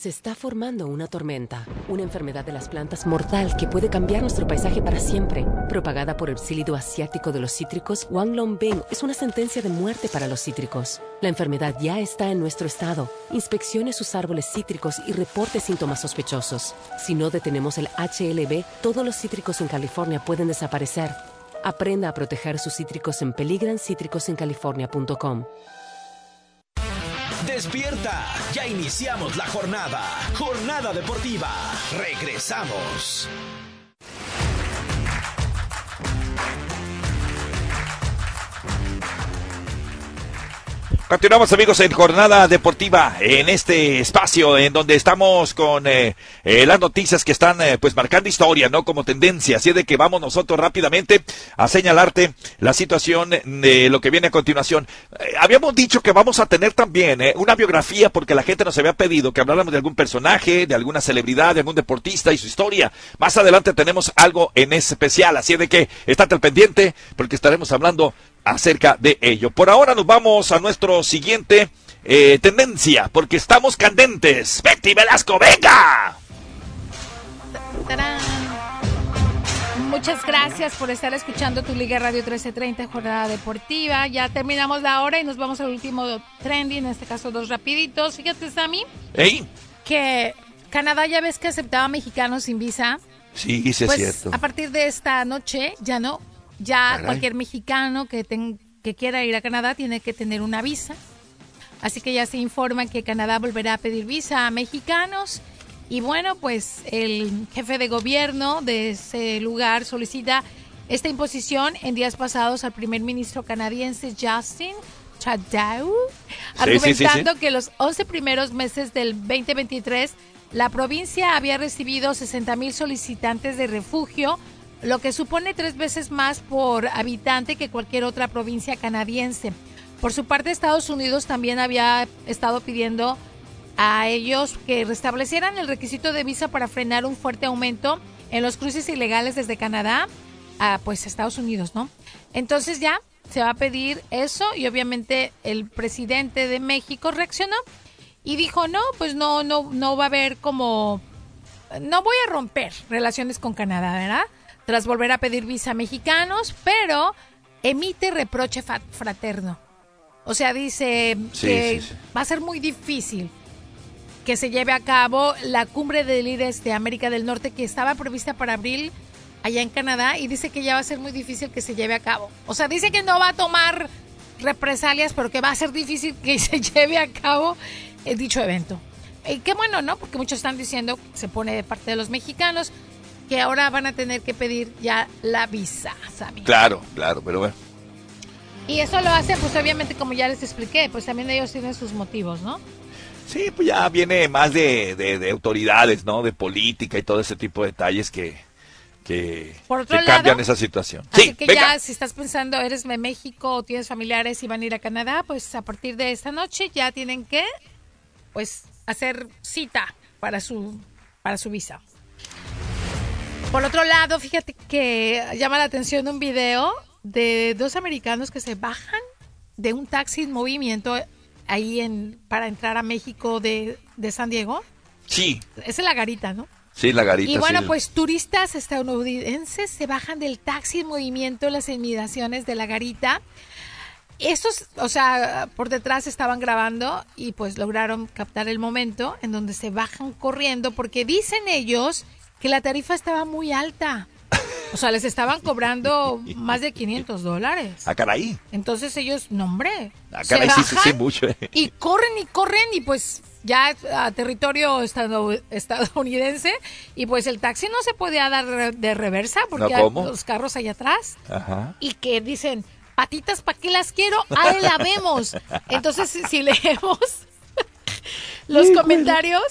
Se está formando una tormenta, una enfermedad de las plantas mortal que puede cambiar nuestro paisaje para siempre. Propagada por el psílido asiático de los cítricos, Wang Longbing es una sentencia de muerte para los cítricos. La enfermedad ya está en nuestro estado. Inspeccione sus árboles cítricos y reporte síntomas sospechosos. Si no detenemos el HLB, todos los cítricos en California pueden desaparecer. Aprenda a proteger sus cítricos en peligrancítricosencalifornia.com. Despierta, ya iniciamos la jornada. Jornada deportiva. Regresamos. Continuamos amigos en Jornada Deportiva, en este espacio en donde estamos con eh, eh, las noticias que están eh, pues marcando historia, ¿no? Como tendencia, así de que vamos nosotros rápidamente a señalarte la situación de lo que viene a continuación. Eh, habíamos dicho que vamos a tener también una biografía porque la gente nos había pedido que habláramos de algún personaje, de alguna celebridad, de algún deportista y su historia. Más adelante tenemos algo en especial, así de que estate al pendiente porque estaremos hablando acerca de ello. Por ahora nos vamos a nuestro siguiente eh, tendencia, porque estamos candentes. Betty Velasco, venga. ¡Tarán! Muchas gracias por estar escuchando tu Liga Radio 1330 Jornada Deportiva. Ya terminamos la hora y nos vamos al último trending, en este caso dos rapiditos. Fíjate, Sammy, Ey, que Canadá ya ves que aceptaba mexicanos sin visa. sí, sí es pues cierto. a partir de esta noche ya no, ya Caray. cualquier mexicano que, ten- que quiera ir a Canadá tiene que tener una visa. Así que ya se informa que Canadá volverá a pedir visa a mexicanos. Y bueno, pues el jefe de gobierno de ese lugar solicita esta imposición en días pasados al primer ministro canadiense Justin Trudeau, Sí, sí, sí, sí. argumentando que los 11 primeros meses del 2023 la provincia había recibido 60 mil solicitantes de refugio, lo que supone tres veces más por habitante que cualquier otra provincia canadiense. Por su parte, Estados Unidos también había estado pidiendo a ellos que restablecieran el requisito de visa para frenar un fuerte aumento en los cruces ilegales desde Canadá a pues Estados Unidos, ¿no? Entonces ya se va a pedir eso y obviamente el presidente de México reaccionó y dijo, "No, pues no no no va a haber como no voy a romper relaciones con Canadá, ¿verdad? Tras volver a pedir visa a mexicanos, pero emite reproche fraterno. O sea, dice Sí, que sí, sí. va a ser muy difícil que se lleve a cabo la cumbre de líderes de América del Norte que estaba prevista para abril allá en Canadá y dice que ya va a ser muy difícil que se lleve a cabo. O sea, dice que no va a tomar represalias, pero que va a ser difícil que (laughs) se lleve a cabo el dicho evento. Y qué bueno, ¿no? Porque muchos están diciendo, se pone de parte de los mexicanos, que ahora van a tener que pedir ya la visa, Sammy. Claro, claro, pero bueno. Y eso lo hacen, pues obviamente, como ya les expliqué, pues también ellos tienen sus motivos, ¿no? Sí, pues ya viene más de, de- de autoridades, ¿no? De política y todo ese tipo de detalles que, que, Por otro que cambian esa situación. Así Sí, que venga. ya, si estás pensando, eres de México o tienes familiares y van a ir a Canadá, pues a partir de esta noche ya tienen que, pues, hacer cita para su, para su visa. Por otro lado, fíjate que llama la atención un video de dos americanos que se bajan de un taxi en movimiento ahí en para entrar a México de, de San Diego. Sí, Es en la garita, ¿no? sí, la garita. Y bueno, sí. pues turistas estadounidenses se bajan del taxi en movimiento en las inmediaciones de la garita. Estos, o sea, por detrás estaban grabando y pues lograron captar el momento en donde se bajan corriendo porque dicen ellos que la tarifa estaba muy alta. O sea, les estaban cobrando más de 500 dólares. Ah, caray. Entonces ellos, no hombre, Ah, se caray, sí, sí, sí, mucho. eh. y corren y corren y pues ya a territorio estado- estadounidense y pues el taxi no se podía dar de reversa porque ¿No, hay los carros allá atrás Ajá. y que dicen patitas para qué las quiero ahí la vemos entonces si, si leemos (laughs) los comentarios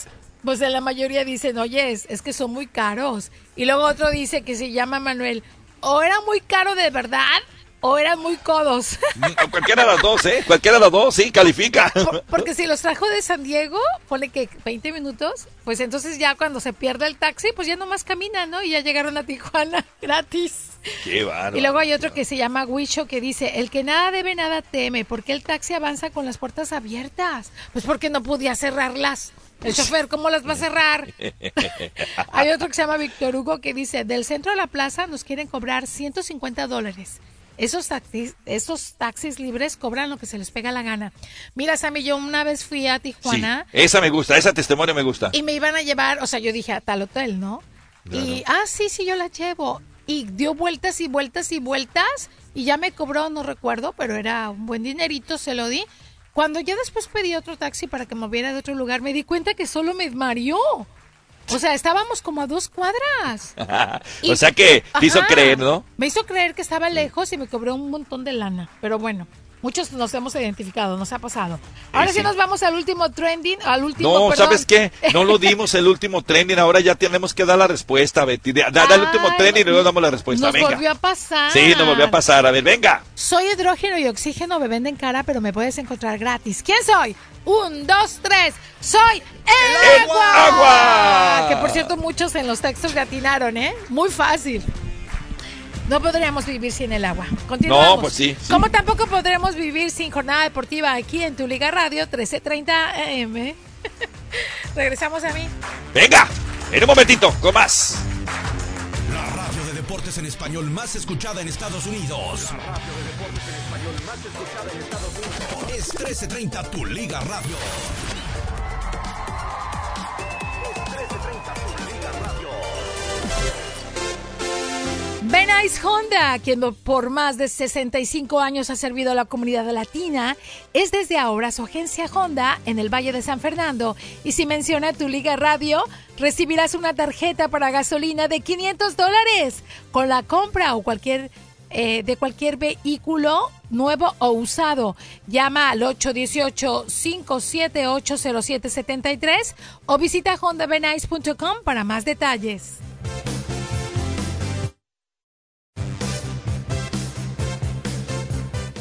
pues la mayoría dicen oye es, es que son muy caros y luego otro dice que se llama Manuel o era muy caro de verdad o eran muy codos Mm, Cualquiera de las dos, ¿eh? Cualquiera de las dos, sí, califica. Porque si los trajo de San Diego, pone que 20 minutos, pues entonces ya cuando se pierde el taxi, pues ya nomás caminan, ¿no? Y ya llegaron a Tijuana (laughs) gratis. Qué bárbaro. Y luego hay otro que se llama Huicho que dice, el que nada debe, nada teme. ¿Por qué el taxi avanza con las puertas abiertas? Pues porque no podía cerrarlas. El chofer, ¿cómo las va a cerrar? (laughs) Hay otro que se llama Víctor Hugo que dice, del centro de la plaza nos quieren cobrar 150 dólares. Esos taxis, esos taxis libres cobran lo que se les pega la gana. Mira, Sammy, yo una vez fui a Sí, Tijuana esa me gusta, esa testimonio me gusta. y me iban a llevar, o sea, yo dije a tal hotel, ¿no? Y, ah, sí, sí, yo la llevo. Y dio vueltas y vueltas y vueltas y ya me cobró, no recuerdo, pero era un buen dinerito, se lo di. Cuando yo después pedí otro taxi para que me moviera de otro lugar, me di cuenta que solo me mareó. O sea, estábamos como a dos cuadras. (laughs) o sea que te hizo Ajá. creer, ¿no? Me hizo creer que estaba lejos y me cobró un montón de lana. Pero bueno, Muchos nos hemos identificado, nos ha pasado. Ahora sí, nos vamos al último trending, al último. No, perdón. ¿sabes qué? (laughs) No lo dimos el último trending, ahora ya tenemos que dar la respuesta, Betty. Da, da el último trending y luego damos la respuesta. Nos venga. volvió a pasar. Sí, nos volvió a pasar. A ver, venga. Soy hidrógeno y oxígeno, me venden cara, pero me puedes encontrar gratis. ¿Quién soy? Un, dos, tres. Soy el, agua. agua. Que por cierto, muchos en los textos le atinaron, ¿eh? Muy fácil. No podríamos vivir sin el agua. Continuamos. No, pues sí, sí. Como tampoco podremos vivir sin jornada deportiva aquí en tu Liga Radio 1330 AM. (laughs) Regresamos a mí. Venga, en un momentito, con más. La radio de deportes en español más escuchada en Estados Unidos. La radio de deportes en español más escuchada en Estados Unidos. Es 1330 Tu Liga Radio. Benais Honda, quien por más de 65 años ha servido a la comunidad latina, es desde ahora su agencia Honda en el Valle de San Fernando. Y si menciona tu Liga Radio, recibirás una tarjeta para gasolina de 500 dólares con la compra o cualquier eh, de cualquier vehículo nuevo o usado. Llama al 818-578-0773 o visita hondabenice.com para más detalles.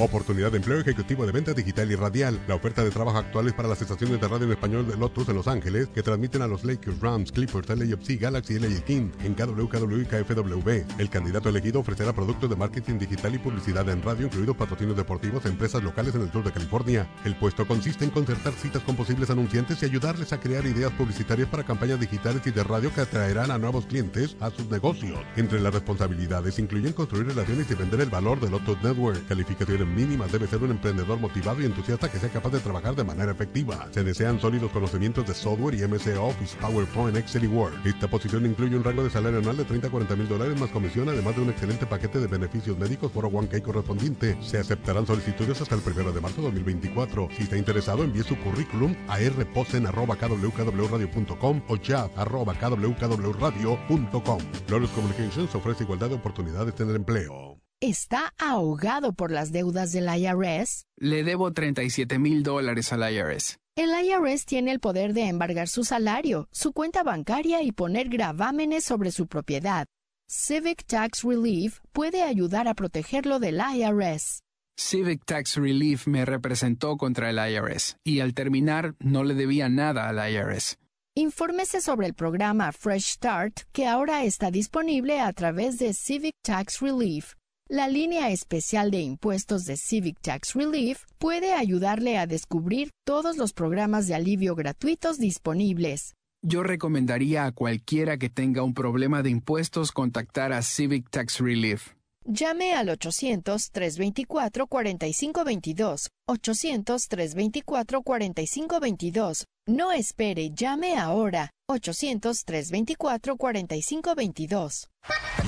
Oportunidad de empleo ejecutivo de venta digital y radial. La oferta de trabajo actual es para las estaciones de radio en español de Lotus en Los Ángeles, que transmiten a los Lakers, Rams, Clippers, LAFC, Galaxy y LA King en KWKW y KFWB. El candidato elegido ofrecerá productos de marketing digital y publicidad en radio, incluidos patrocinios deportivos a empresas locales en el sur de California. El puesto consiste en concertar citas con posibles anunciantes y ayudarles a crear ideas publicitarias para campañas digitales y de radio que atraerán a nuevos clientes a sus negocios. Entre las responsabilidades incluyen construir relaciones y vender el valor de Lotus Network. Calificaciones mínimas debe ser un emprendedor motivado y entusiasta que sea capaz de trabajar de manera efectiva. Se desean sólidos conocimientos de software y MS Office, PowerPoint, Excel y Word. Esta posición incluye un rango de salario anual de 30 a 40 mil dólares más comisión, además de un excelente paquete de beneficios médicos por 1K correspondiente. Se aceptarán solicitudes hasta el 1 de marzo de 2024. Si está interesado, envíe su currículum a rposen.kwkwradio.com o chat.kwkwradio.com. Lawrence Communications ofrece igualdad de oportunidades en el empleo. ¿Está ahogado por las deudas del IRS? Le debo 37 mil dólares al IRS. El IRS tiene el poder de embargar su salario, su cuenta bancaria y poner gravámenes sobre su propiedad. Civic Tax Relief puede ayudar a protegerlo del IRS. Civic Tax Relief me representó contra el IRS y al terminar no le debía nada al IRS. Infórmese sobre el programa Fresh Start que ahora está disponible a través de Civic Tax Relief. La línea especial de impuestos de Civic Tax Relief puede ayudarle a descubrir todos los programas de alivio gratuitos disponibles. Yo recomendaría a cualquiera que tenga un problema de impuestos contactar a Civic Tax Relief. Llame al 800-324-4522. 800-324-4522. No espere, llame ahora. 800-324-4522.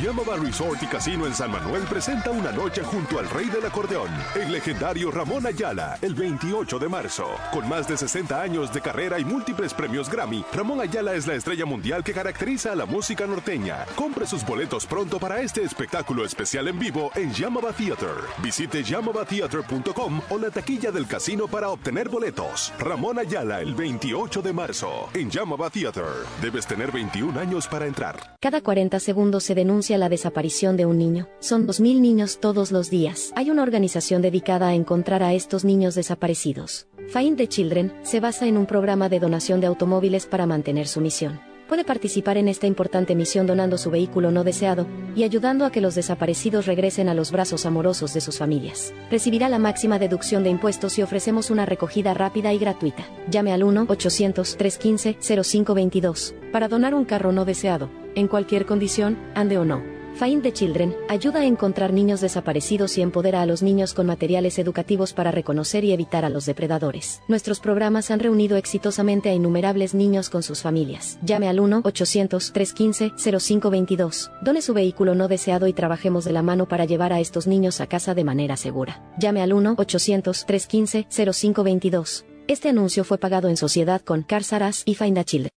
Yamaba Resort y Casino en San Manuel presenta una noche junto al rey del acordeón, el legendario Ramón Ayala, el 28 de marzo. Con más de 60 años de carrera y múltiples premios Grammy, Ramón Ayala es la estrella mundial que caracteriza a la música norteña. Compre sus boletos pronto para este espectáculo especial en vivo en Yamaba Theater. Visite yamavatheater.com o la taquilla del casino para obtener boletos. Ramón Ayala, el 28 de marzo, en Yamaba Theater. Debes tener 21 años para entrar. Cada 40 segundos se denuncia la desaparición de un niño. Son 2.000 niños todos los días. Hay una organización dedicada a encontrar a estos niños desaparecidos. Find the Children se basa en un programa de donación de automóviles para mantener su misión. Puede participar en esta importante misión donando su vehículo no deseado y ayudando a que los desaparecidos regresen a los brazos amorosos de sus familias. Recibirá la máxima deducción de impuestos y ofrecemos una recogida rápida y gratuita. Llame al 1-800-315-0522 para donar un carro no deseado, en cualquier condición, ande o no. Find the Children ayuda a encontrar niños desaparecidos y empodera a los niños con materiales educativos para reconocer y evitar a los depredadores. Nuestros programas han reunido exitosamente a innumerables niños con sus familias. Llame al 1-800-315-0522. Done su vehículo no deseado y trabajemos de la mano para llevar a estos niños a casa de manera segura. Llame al 1-800-315-0522. Este anuncio fue pagado en sociedad con Carsaras y Find the Children.